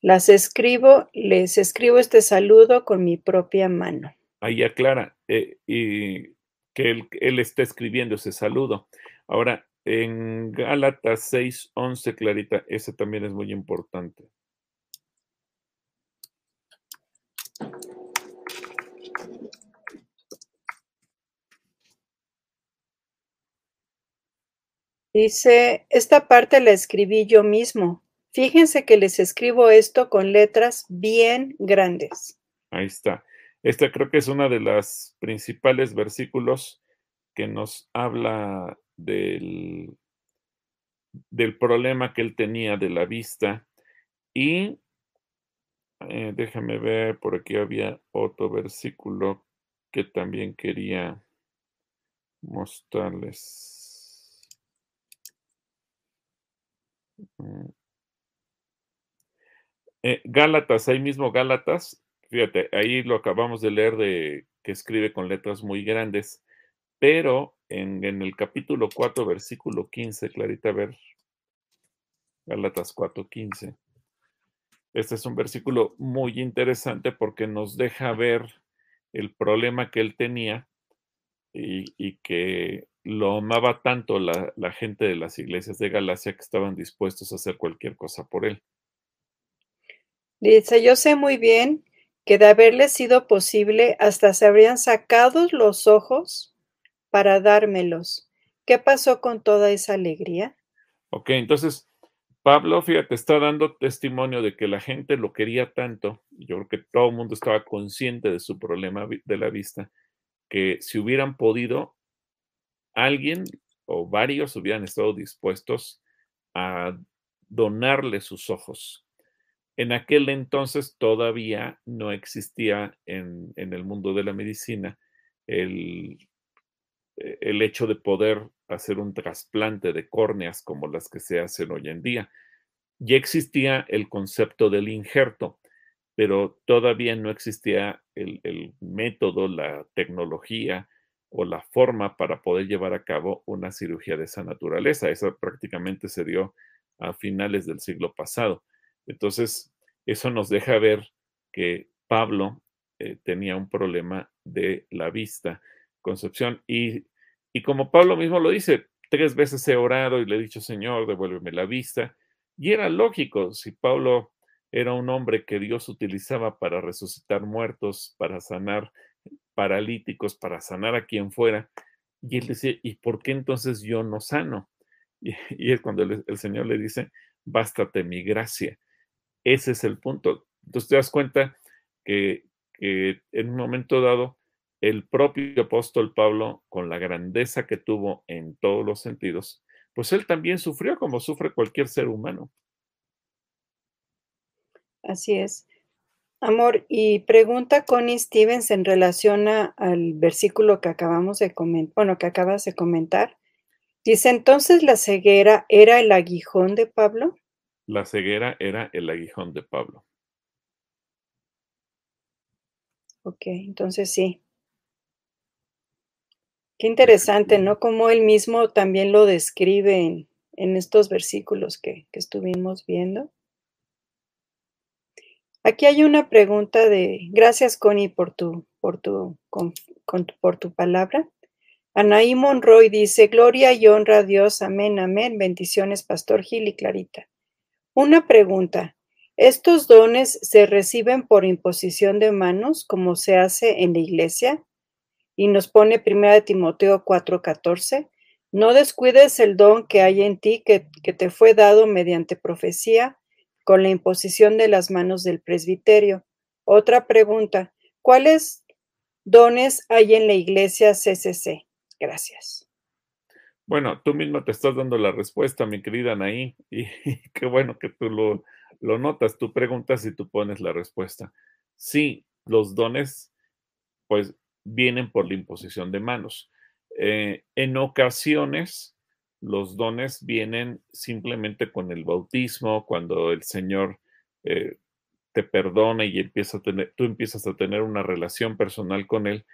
las escribo, les escribo este saludo con mi propia mano. Ahí aclara eh, y que él, él, está escribiendo ese saludo. Ahora, en Gálatas 6, 11, Clarita, ese también es muy importante. Dice, esta parte la escribí yo mismo. Fíjense que les escribo esto con letras bien grandes. Ahí está. Esta creo que es una de las principales versículos que nos habla del, del problema que él tenía de la vista. Y eh, déjame ver, por aquí había otro versículo que también quería mostrarles. Mm. Eh, Gálatas, ahí mismo Gálatas, fíjate, ahí lo acabamos de leer de que escribe con letras muy grandes, pero en, el capítulo 4, versículo 15, Clarita, a ver, Gálatas 4, 15. Este es un versículo muy interesante porque nos deja ver el problema que él tenía y, y que lo amaba tanto la, la, gente de las iglesias de Galacia que estaban dispuestos a hacer cualquier cosa por él. Dice, yo sé muy bien que de haberle sido posible, hasta se habrían sacado los ojos para dármelos. ¿Qué pasó con toda esa alegría? Ok, entonces Pablo, fíjate, está dando testimonio de que la gente lo quería tanto, yo creo que todo el mundo estaba consciente de su problema de la vista, que si hubieran podido, alguien o varios hubieran estado dispuestos a donarle sus ojos. En aquel entonces todavía no existía en, el mundo de la medicina el, e, el, hecho de poder hacer un trasplante de córneas como las que se hacen hoy en día. Ya existía el concepto del injerto, pero todavía no existía el, el método, la tecnología, o la forma para poder llevar a cabo una cirugía de esa naturaleza. Eso prácticamente se dio a finales del siglo pasado. Entonces, eso nos deja ver que Pablo eh, tenía un problema de la vista, Concepción. Y, y como Pablo mismo lo dice, tres veces he orado y le he dicho, Señor, devuélveme la vista. Y era lógico, si Pablo era un hombre que Dios utilizaba para resucitar muertos, para sanar paralíticos, para sanar a quien fuera. Y él decía, ¿y por qué entonces yo no sano? Y, es cuando el, Señor le dice, bástate mi gracia. Ese es el punto. Entonces te das cuenta que, en un momento dado, el propio apóstol Pablo, con la grandeza que tuvo en todos los sentidos, pues él también sufrió como sufre cualquier ser humano. Así es. Amor, y pregunta Connie Stevens en relación al versículo que acabamos de comentar, bueno, que acabas de comentar. Dice, entonces la ceguera era el aguijón de Pablo. La ceguera era el aguijón de Pablo. Ok, entonces sí. Qué interesante, ¿no? Como él mismo también lo describe en, estos versículos que, que estuvimos viendo. Aquí hay una pregunta de, gracias Connie por tu, por tu, por tu palabra. Anaí Monroy dice, gloria y honra a Dios, amén, amén. Bendiciones, Pastor Gil y Clarita. Una pregunta, ¿estos dones se reciben por imposición de manos como se hace en la iglesia? Y nos pone 1 Timoteo 4:14, no descuides el don que hay en ti que, que te fue dado mediante profecía con la imposición de las manos del presbiterio. Otra pregunta, ¿cuáles dones hay en la iglesia CCC? Gracias. Bueno, tú mismo te estás dando la respuesta, mi querida Anaí, y, qué bueno que tú lo, lo notas. Tú preguntas y tú pones la respuesta. Sí, los dones, pues, vienen por la imposición de manos. Eh, en ocasiones, los dones vienen simplemente con el bautismo, cuando el Señor eh, te perdona y empieza a tener, tú empiezas a tener una relación personal con Él.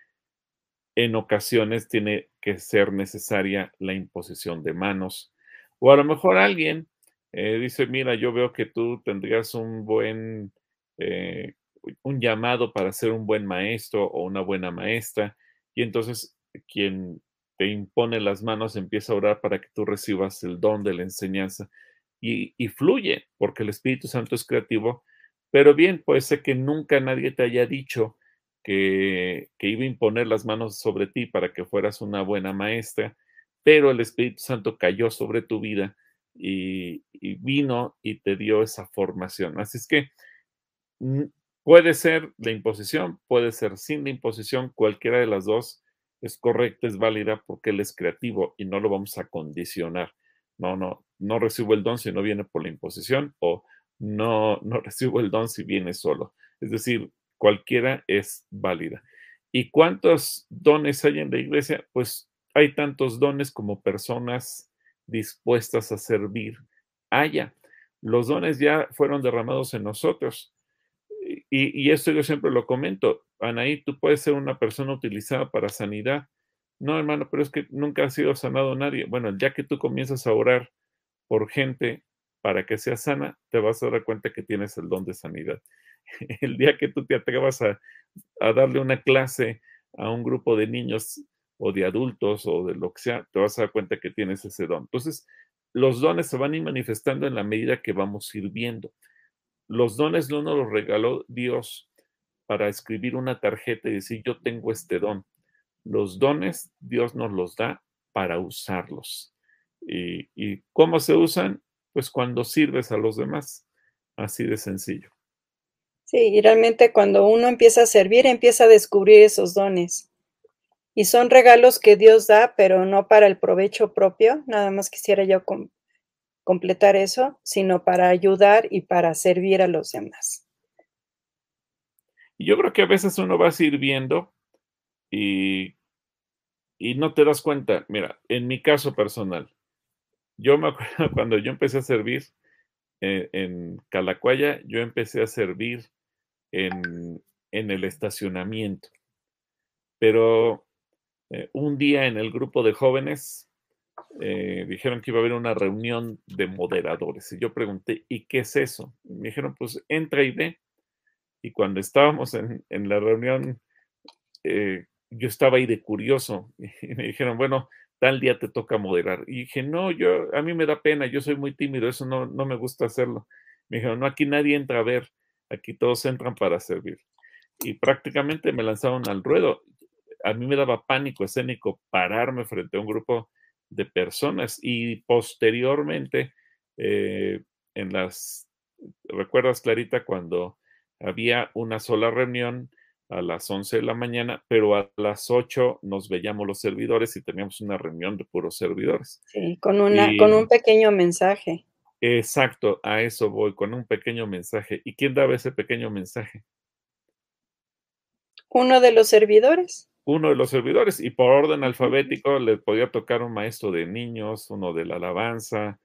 En ocasiones tiene que ser necesaria la imposición de manos. O a lo mejor alguien eh, dice, mira, yo veo que tú tendrías un buen, eh, un llamado para ser un buen maestro o una buena maestra, y entonces quien te impone las manos empieza a orar para que tú recibas el don de la enseñanza y, y fluye, porque el Espíritu Santo es creativo, pero bien, puede ser que nunca nadie te haya dicho que, que iba a imponer las manos sobre ti para que fueras una buena maestra, pero el Espíritu Santo cayó sobre tu vida y, vino y te dio esa formación. Así es que mm, puede ser la imposición, puede ser sin la imposición, cualquiera de las dos es correcta, es válida porque él es creativo y no lo vamos a condicionar. No, no, no recibo el don si no viene por la imposición o no, no recibo el don si viene solo. Es decir, cualquiera es válida. ¿Y cuántos dones hay en la iglesia? Pues hay tantos dones como personas dispuestas a servir haya. Los dones ya fueron derramados en nosotros. Y, y, esto yo siempre lo comento. Anaí, tú puedes ser una persona utilizada para sanidad. No, hermano, pero es que nunca ha sido sanado nadie. Bueno, ya que tú comienzas a orar por gente para que sea sana, te vas a dar cuenta que tienes el don de sanidad. El día que tú te atrevas a, darle una clase a un grupo de niños o de adultos o de lo que sea, te vas a dar cuenta que tienes ese don. Entonces, los dones se van a ir manifestando en la medida que vamos sirviendo. Los dones no nos los regaló Dios para escribir una tarjeta y decir, yo tengo este don. Los dones Dios nos los da para usarlos. ¿Y, y cómo se usan? Pues cuando sirves a los demás. Así de sencillo. Sí, y realmente cuando uno empieza a servir, empieza a descubrir esos dones y son regalos que Dios da, pero no para el provecho propio, nada más quisiera yo completar eso, sino para ayudar y para servir a los demás. Yo creo que a veces uno va sirviendo y, y no te das cuenta. Mira, en mi caso personal, yo me acuerdo cuando yo empecé a servir eh, en Calacuaya, yo empecé a servir en, el estacionamiento. Pero eh, un día en el grupo de jóvenes eh, dijeron que iba a haber una reunión de moderadores. Y yo pregunté, ¿y qué es eso? Y me dijeron, pues entra y ve. Y cuando estábamos en, la reunión, eh, yo estaba ahí de curioso. Y me dijeron, bueno, tal día te toca moderar. Y dije, no, yo, a mí me da pena, yo soy muy tímido, eso no, no me gusta hacerlo. Me dijeron, no, aquí nadie entra a ver, aquí todos entran para servir. Y prácticamente me lanzaron al ruedo a mí me daba pánico escénico pararme frente a un grupo de personas y posteriormente eh, en las, ¿recuerdas Clarita cuando había una sola reunión a las 11 de la mañana, pero a las 8 nos veíamos los servidores y teníamos una reunión de puros servidores. Sí, con, una, con un pequeño mensaje. Exacto, a eso voy, con un pequeño mensaje. ¿Y quién daba ese pequeño mensaje? Uno de los servidores uno de los servidores y por orden alfabético le podía tocar un maestro de niños, uno de la alabanza,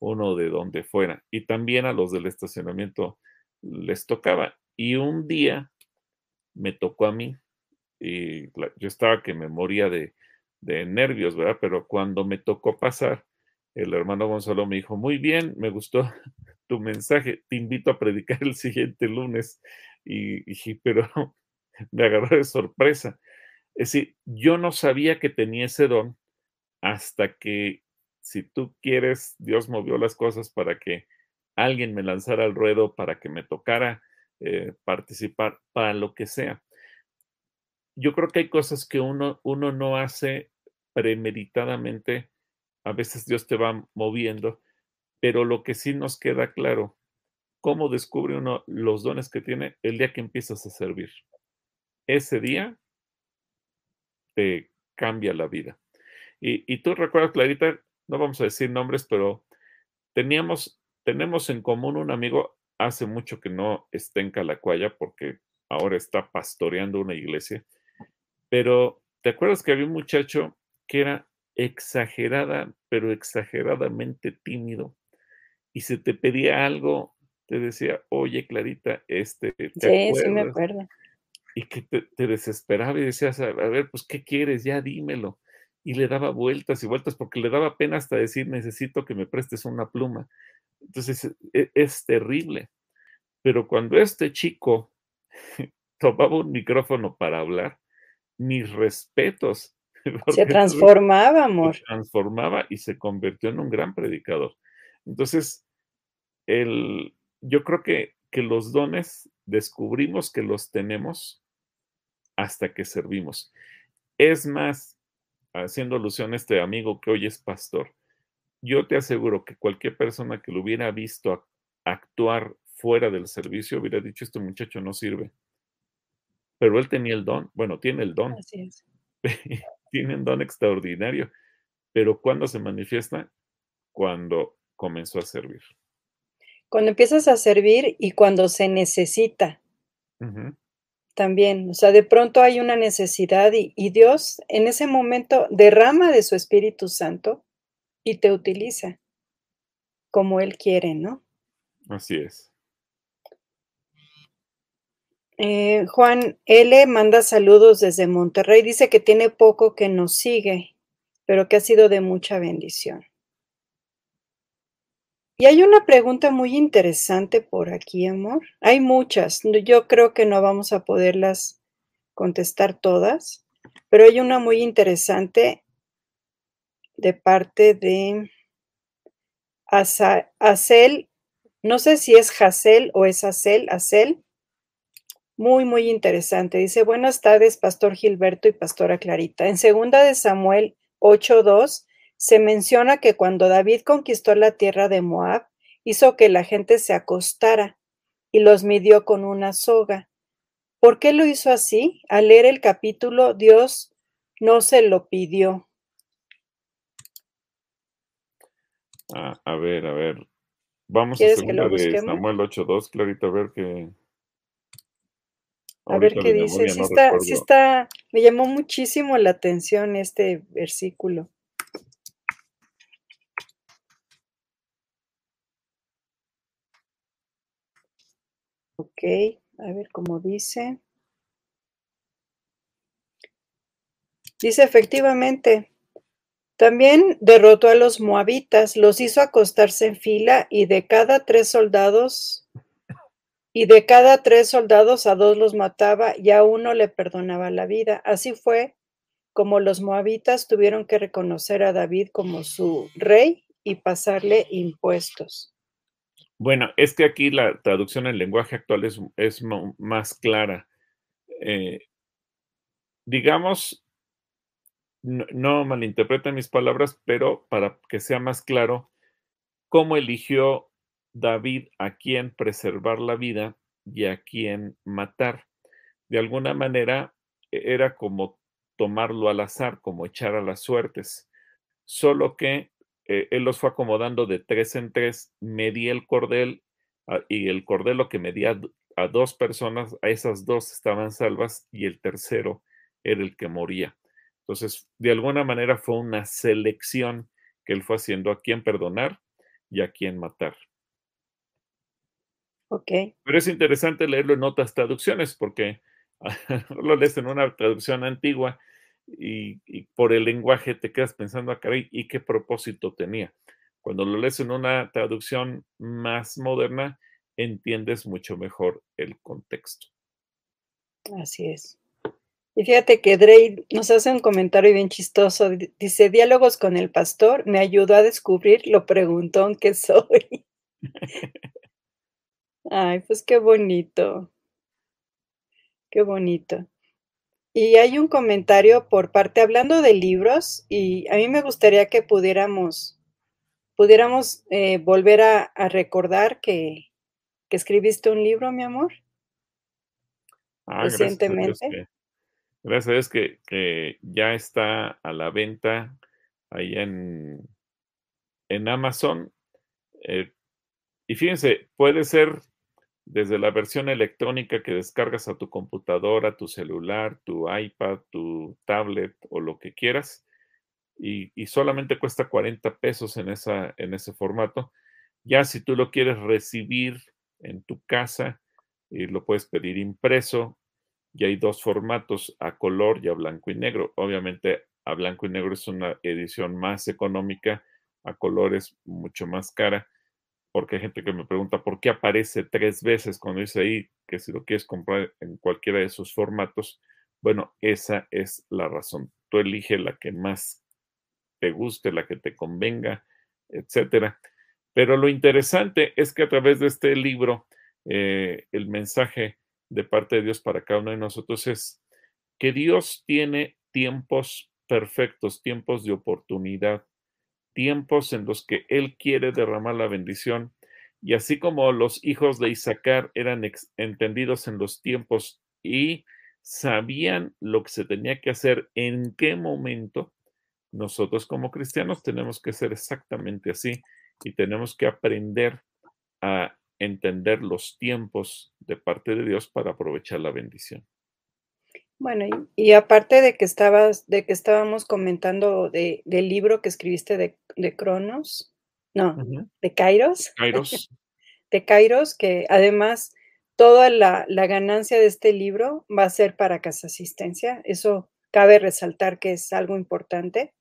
uno de donde fuera. Y también a los del estacionamiento les tocaba. Y un día me tocó a mí y yo estaba que me moría de, de nervios, ¿verdad? Pero cuando me tocó pasar, el hermano Gonzalo me dijo, muy bien, me gustó tu mensaje, te invito a predicar el siguiente lunes. Y dije, pero me agarró de sorpresa. Es decir, yo no sabía que tenía ese don hasta que, si tú quieres, Dios movió las cosas para que alguien me lanzara al ruedo, para que me tocara eh, participar, para lo que sea. Yo creo que hay cosas que uno, uno no hace premeditadamente, a veces Dios te va moviendo, pero lo que sí nos queda claro, cómo descubre uno los dones que tiene el día que empiezas a servir. Ese día cambia la vida. Y, tú recuerdas, Clarita, no vamos a decir nombres, pero teníamos, tenemos en común un amigo hace mucho que no está en Calacuaya porque ahora está pastoreando una iglesia, pero ¿te acuerdas que había un muchacho que era exagerada, pero exageradamente tímido? Y si te pedía algo, te decía, oye, Clarita, este, ¿te sí, sí me acuerdo y que te, desesperaba y decías, a, ver, pues, ¿qué quieres? Ya dímelo. y le daba vueltas y vueltas porque le daba pena hasta decir, necesito que me prestes una pluma. Entonces, e, es, terrible. Pero cuando este chico tomaba un micrófono para hablar, mis respetos. Se transformaba, amor. Se transformaba y se convirtió en un gran predicador. Entonces, el, yo creo que, que los dones descubrimos que los tenemos hasta que servimos. Es más, haciendo alusión a este amigo que hoy es pastor, yo te aseguro que cualquier persona que lo hubiera visto actuar fuera del servicio hubiera dicho, este muchacho no sirve. Pero él tenía el don, bueno, tiene el don. tiene un don extraordinario. Pero ¿cuándo se manifiesta? Cuando comenzó a servir. Cuando empiezas a servir y cuando se necesita. También, o sea, de pronto hay una necesidad y, y Dios en ese momento derrama de su Espíritu Santo y te utiliza como Él quiere, ¿no? Así es. Eh, Juan L. manda saludos desde Monterrey. Dice que tiene poco que nos sigue, pero que ha sido de mucha bendición. Y hay una pregunta muy interesante por aquí, amor. Hay muchas. Yo creo que no vamos a poderlas contestar todas, pero hay una muy interesante de parte de Acel, no sé si es Hazel o es Acel, Acel, muy, muy interesante. Dice, buenas tardes, Pastor Gilberto y Pastora Clarita. En segunda de Samuel 8.2 se menciona que cuando David conquistó la tierra de Moab, hizo que la gente se acostara y los midió con una soga. ¿Por qué lo hizo así? Al leer el capítulo, Dios no se lo pidió. Ah, a ver, a ver. Vamos a segunda de Samuel 8.2, Clarita, a ver qué. A ver qué dice. Sí está, sí está, me llamó muchísimo la atención este versículo. Ok, a ver cómo dice. Dice efectivamente, también derrotó a los moabitas, los hizo acostarse en fila y de cada tres soldados, y de cada tres soldados a dos los mataba y a uno le perdonaba la vida. Así fue como los moabitas tuvieron que reconocer a David como su rey y pasarle impuestos. Bueno, es que aquí la traducción en lenguaje actual es, es más clara. Eh, digamos, no, malinterpreten mis palabras, pero para que sea más claro, cómo eligió David a quién preservar la vida y a quién matar. De alguna manera e, era como tomarlo al azar, como echar a las suertes, solo que eh, él los fue acomodando de tres en tres, medía el cordel ah, y el cordel lo que medía a dos personas, a esas dos estaban salvas y el tercero era el que moría. Entonces, de alguna manera fue una selección que él fue haciendo a quién perdonar y a quién matar. Pero es interesante leerlo en otras traducciones porque lo lees en una traducción antigua y, por el lenguaje te quedas pensando, acá, ah, ¿y qué propósito tenía? Cuando lo lees en una traducción más moderna, entiendes mucho mejor el contexto. Así es. Y fíjate que Drake nos hace un comentario bien chistoso. Dice, diálogos con el pastor me ayudó a descubrir lo preguntón que soy. Ay, pues qué bonito. Qué bonito. Y hay un comentario por parte, hablando de libros, y a mí me gustaría que pudiéramos, pudiéramos eh, volver a, recordar que, escribiste un libro, mi amor, ah, recientemente. Gracias a Dios que, ya está a la venta ahí en, en Amazon. Eh, y fíjense, puede ser desde la versión electrónica que descargas a tu computadora, tu celular, tu iPad, tu tablet o lo que quieras. Y, solamente cuesta 40 pesos en, ese formato. Ya si tú lo quieres recibir en tu casa, y lo puedes pedir impreso y hay dos formatos, a color y a blanco y negro. Obviamente a blanco y negro es una edición más económica, a colores mucho más cara, porque hay gente que me pregunta por qué aparece tres veces cuando dice ahí que si lo quieres comprar en cualquiera de esos formatos, bueno, esa es la razón. Tú elige la que más te guste, la que te convenga, etcétera. Pero lo interesante es que a través de este libro, eh, el mensaje de parte de Dios para cada uno de nosotros es que Dios tiene tiempos perfectos, tiempos de oportunidad, tiempos en los que Él quiere derramar la bendición. Y así como los hijos de Isaacar eran entendidos en los tiempos y sabían lo que se tenía que hacer, en qué momento, nosotros como cristianos tenemos que ser exactamente así y tenemos que aprender a entender los tiempos de parte de Dios para aprovechar la bendición. Bueno, y, aparte de que estabas, de que estábamos comentando del libro que escribiste de, de Cronos, no, de Kairos. Kairos. de Kairos, que además toda la, la, ganancia de este libro va a ser para Casa Asistencia. Eso cabe resaltar que es algo importante.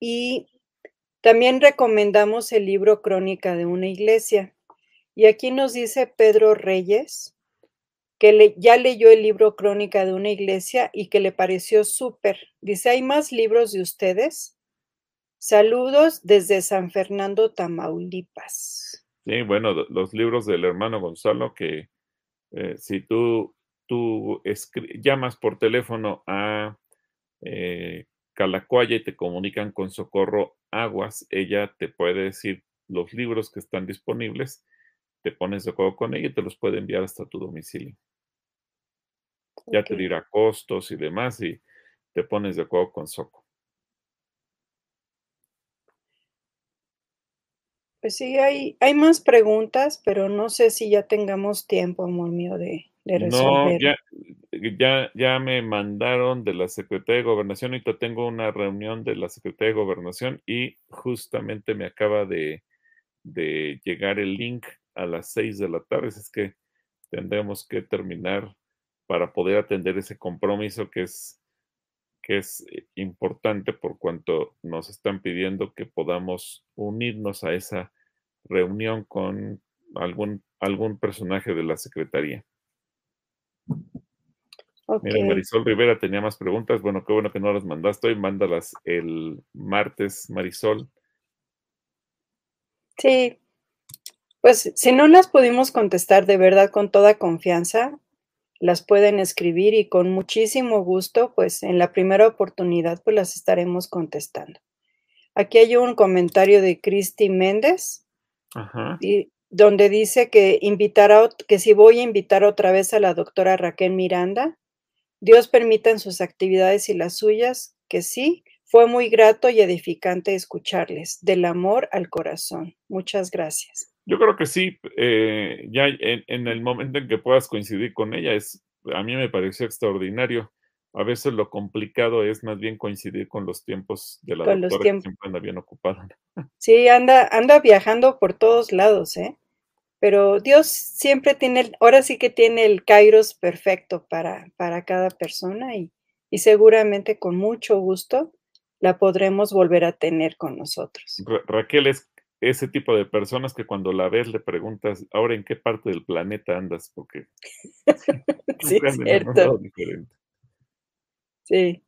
Y también recomendamos el libro Crónica de una iglesia. Y aquí nos dice Pedro Reyes que ya leyó el libro Crónica de una iglesia y que le pareció súper. Dice, ¿hay más libros de ustedes? Saludos desde San Fernando, Tamaulipas. Sí, bueno, los libros del hermano Gonzalo, que eh, si tú, tú llamas por teléfono a eh, Calacuaya y te comunican con Socorro Aguas, ella te puede decir los libros que están disponibles, te pones de acuerdo con ella y te los puede enviar hasta tu domicilio. Ya te dirá costos y demás y te pones de acuerdo con Soco. Pues sí, hay, hay más preguntas, pero no sé si ya tengamos tiempo, amor mío, de, no, ya, ya, ya me mandaron de la Secretaría de Gobernación. Ahorita tengo una reunión de la Secretaría de Gobernación y justamente me acaba de, llegar el link a las seis de la tarde. Es que tendremos que terminar para poder atender ese compromiso que es, que es eh, importante por cuanto nos están pidiendo que podamos unirnos a esa reunión con algún, algún personaje de la Secretaría. Marisol Rivera tenía más preguntas. Bueno, qué bueno que no las mandaste hoy. Mándalas el martes, Marisol. Sí. Pues si no las pudimos contestar de verdad con toda confianza, las pueden escribir y con muchísimo gusto, pues en la primera oportunidad, pues las estaremos contestando. Aquí hay un comentario de Cristi Méndez. Ajá. Y donde dice que invitará, que si voy a invitar otra vez a la doctora Raquel Miranda, Dios permita en sus actividades y las suyas, que sí, fue muy grato y edificante escucharles, del amor al corazón. Muchas gracias. Yo creo que sí, eh, ya en, el momento en que puedas coincidir con ella, es, a mí me pareció extraordinario. A veces lo complicado es más bien coincidir con los tiempos de la doctora que siempre anda bien ocupada. Sí, anda, anda viajando por todos lados, ¿eh? pero Dios siempre tiene, ahora sí que tiene el kairos perfecto para, para cada persona y, seguramente con mucho gusto la podremos volver a tener con nosotros. Raquel es ese tipo de personas que cuando la ves le preguntas, ahora en qué parte del planeta andas, porque sí, es cierto. Sí,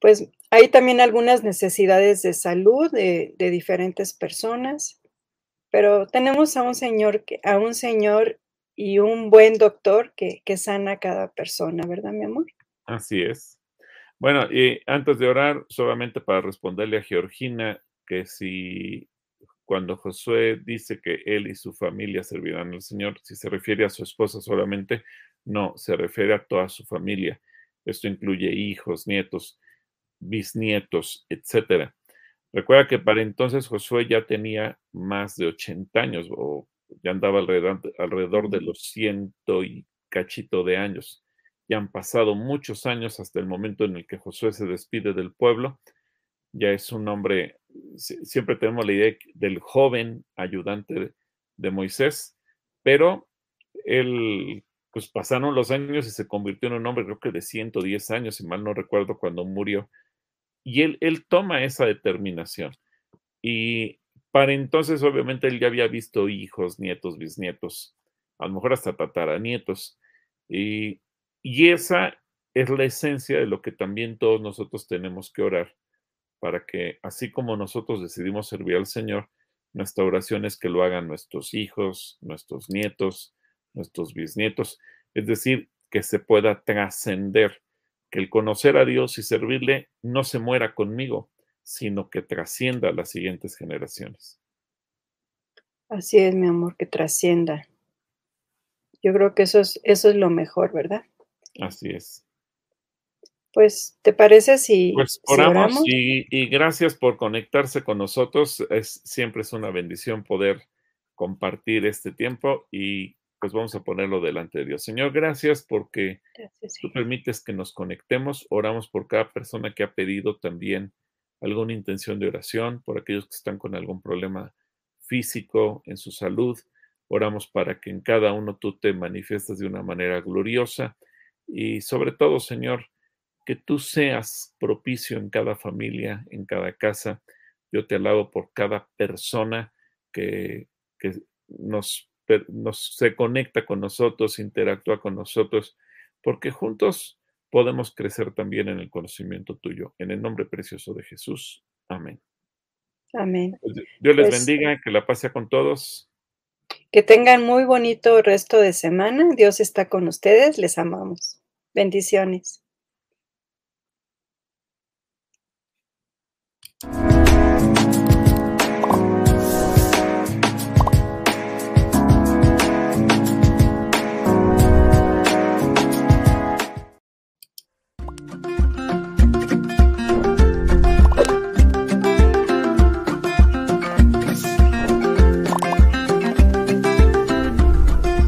pues hay también algunas necesidades de salud de, de diferentes personas pero tenemos a un señor, a un señor y un buen doctor que, sana a cada persona, ¿verdad, mi amor? Así es. Bueno, y antes de orar, solamente para responderle a Georgina que si cuando Josué dice que él y su familia servirán al Señor, si se refiere a su esposa solamente, no, se refiere a toda su familia. Esto incluye hijos, nietos, bisnietos, etcétera. Recuerda que para entonces Josué ya tenía más de 80 años o ya andaba alrededor, alrededor de los ciento y cachito de años. Ya han pasado muchos años hasta el momento en el que Josué se despide del pueblo. Ya es un hombre, siempre tenemos la idea del joven ayudante de Moisés, pero él, pues pasaron los años y se convirtió en un hombre, creo que de 110 años, si mal no recuerdo, cuando murió y él, él toma esa determinación. Y para entonces, obviamente, él ya había visto hijos, nietos, bisnietos, a lo mejor hasta tataranietos. Y, y esa es la esencia de lo que también todos nosotros tenemos que orar, para que así como nosotros decidimos servir al Señor, nuestra oración es que lo hagan nuestros hijos, nuestros nietos, nuestros bisnietos, es decir, que se pueda trascender, que el conocer a Dios y servirle no se muera conmigo, sino que trascienda a las siguientes generaciones. Así es, mi amor, que trascienda. Yo creo que eso es, eso es lo mejor, ¿verdad? Así es. Pues, ¿te parece si, pues oramos? y, gracias por conectarse con nosotros. Es, siempre es una bendición poder compartir este tiempo y pues vamos a ponerlo delante de Dios. Señor, gracias porque tú permites que nos conectemos. Oramos por cada persona que ha pedido también alguna intención de oración, por aquellos que están con algún problema físico en su salud. Oramos para que en cada uno tú te manifiestes de una manera gloriosa y sobre todo, Señor, que tú seas propicio en cada familia, en cada casa. Yo te alabo por cada persona que, nos, nos, se conecta con nosotros, interactúa con nosotros, porque juntos podemos crecer también en el conocimiento tuyo. En el nombre precioso de Jesús. Amén. Amén. Pues, Dios les pues bendiga, que la pase con todos. Que tengan muy bonito resto de semana. Dios está con ustedes. Les amamos. Bendiciones.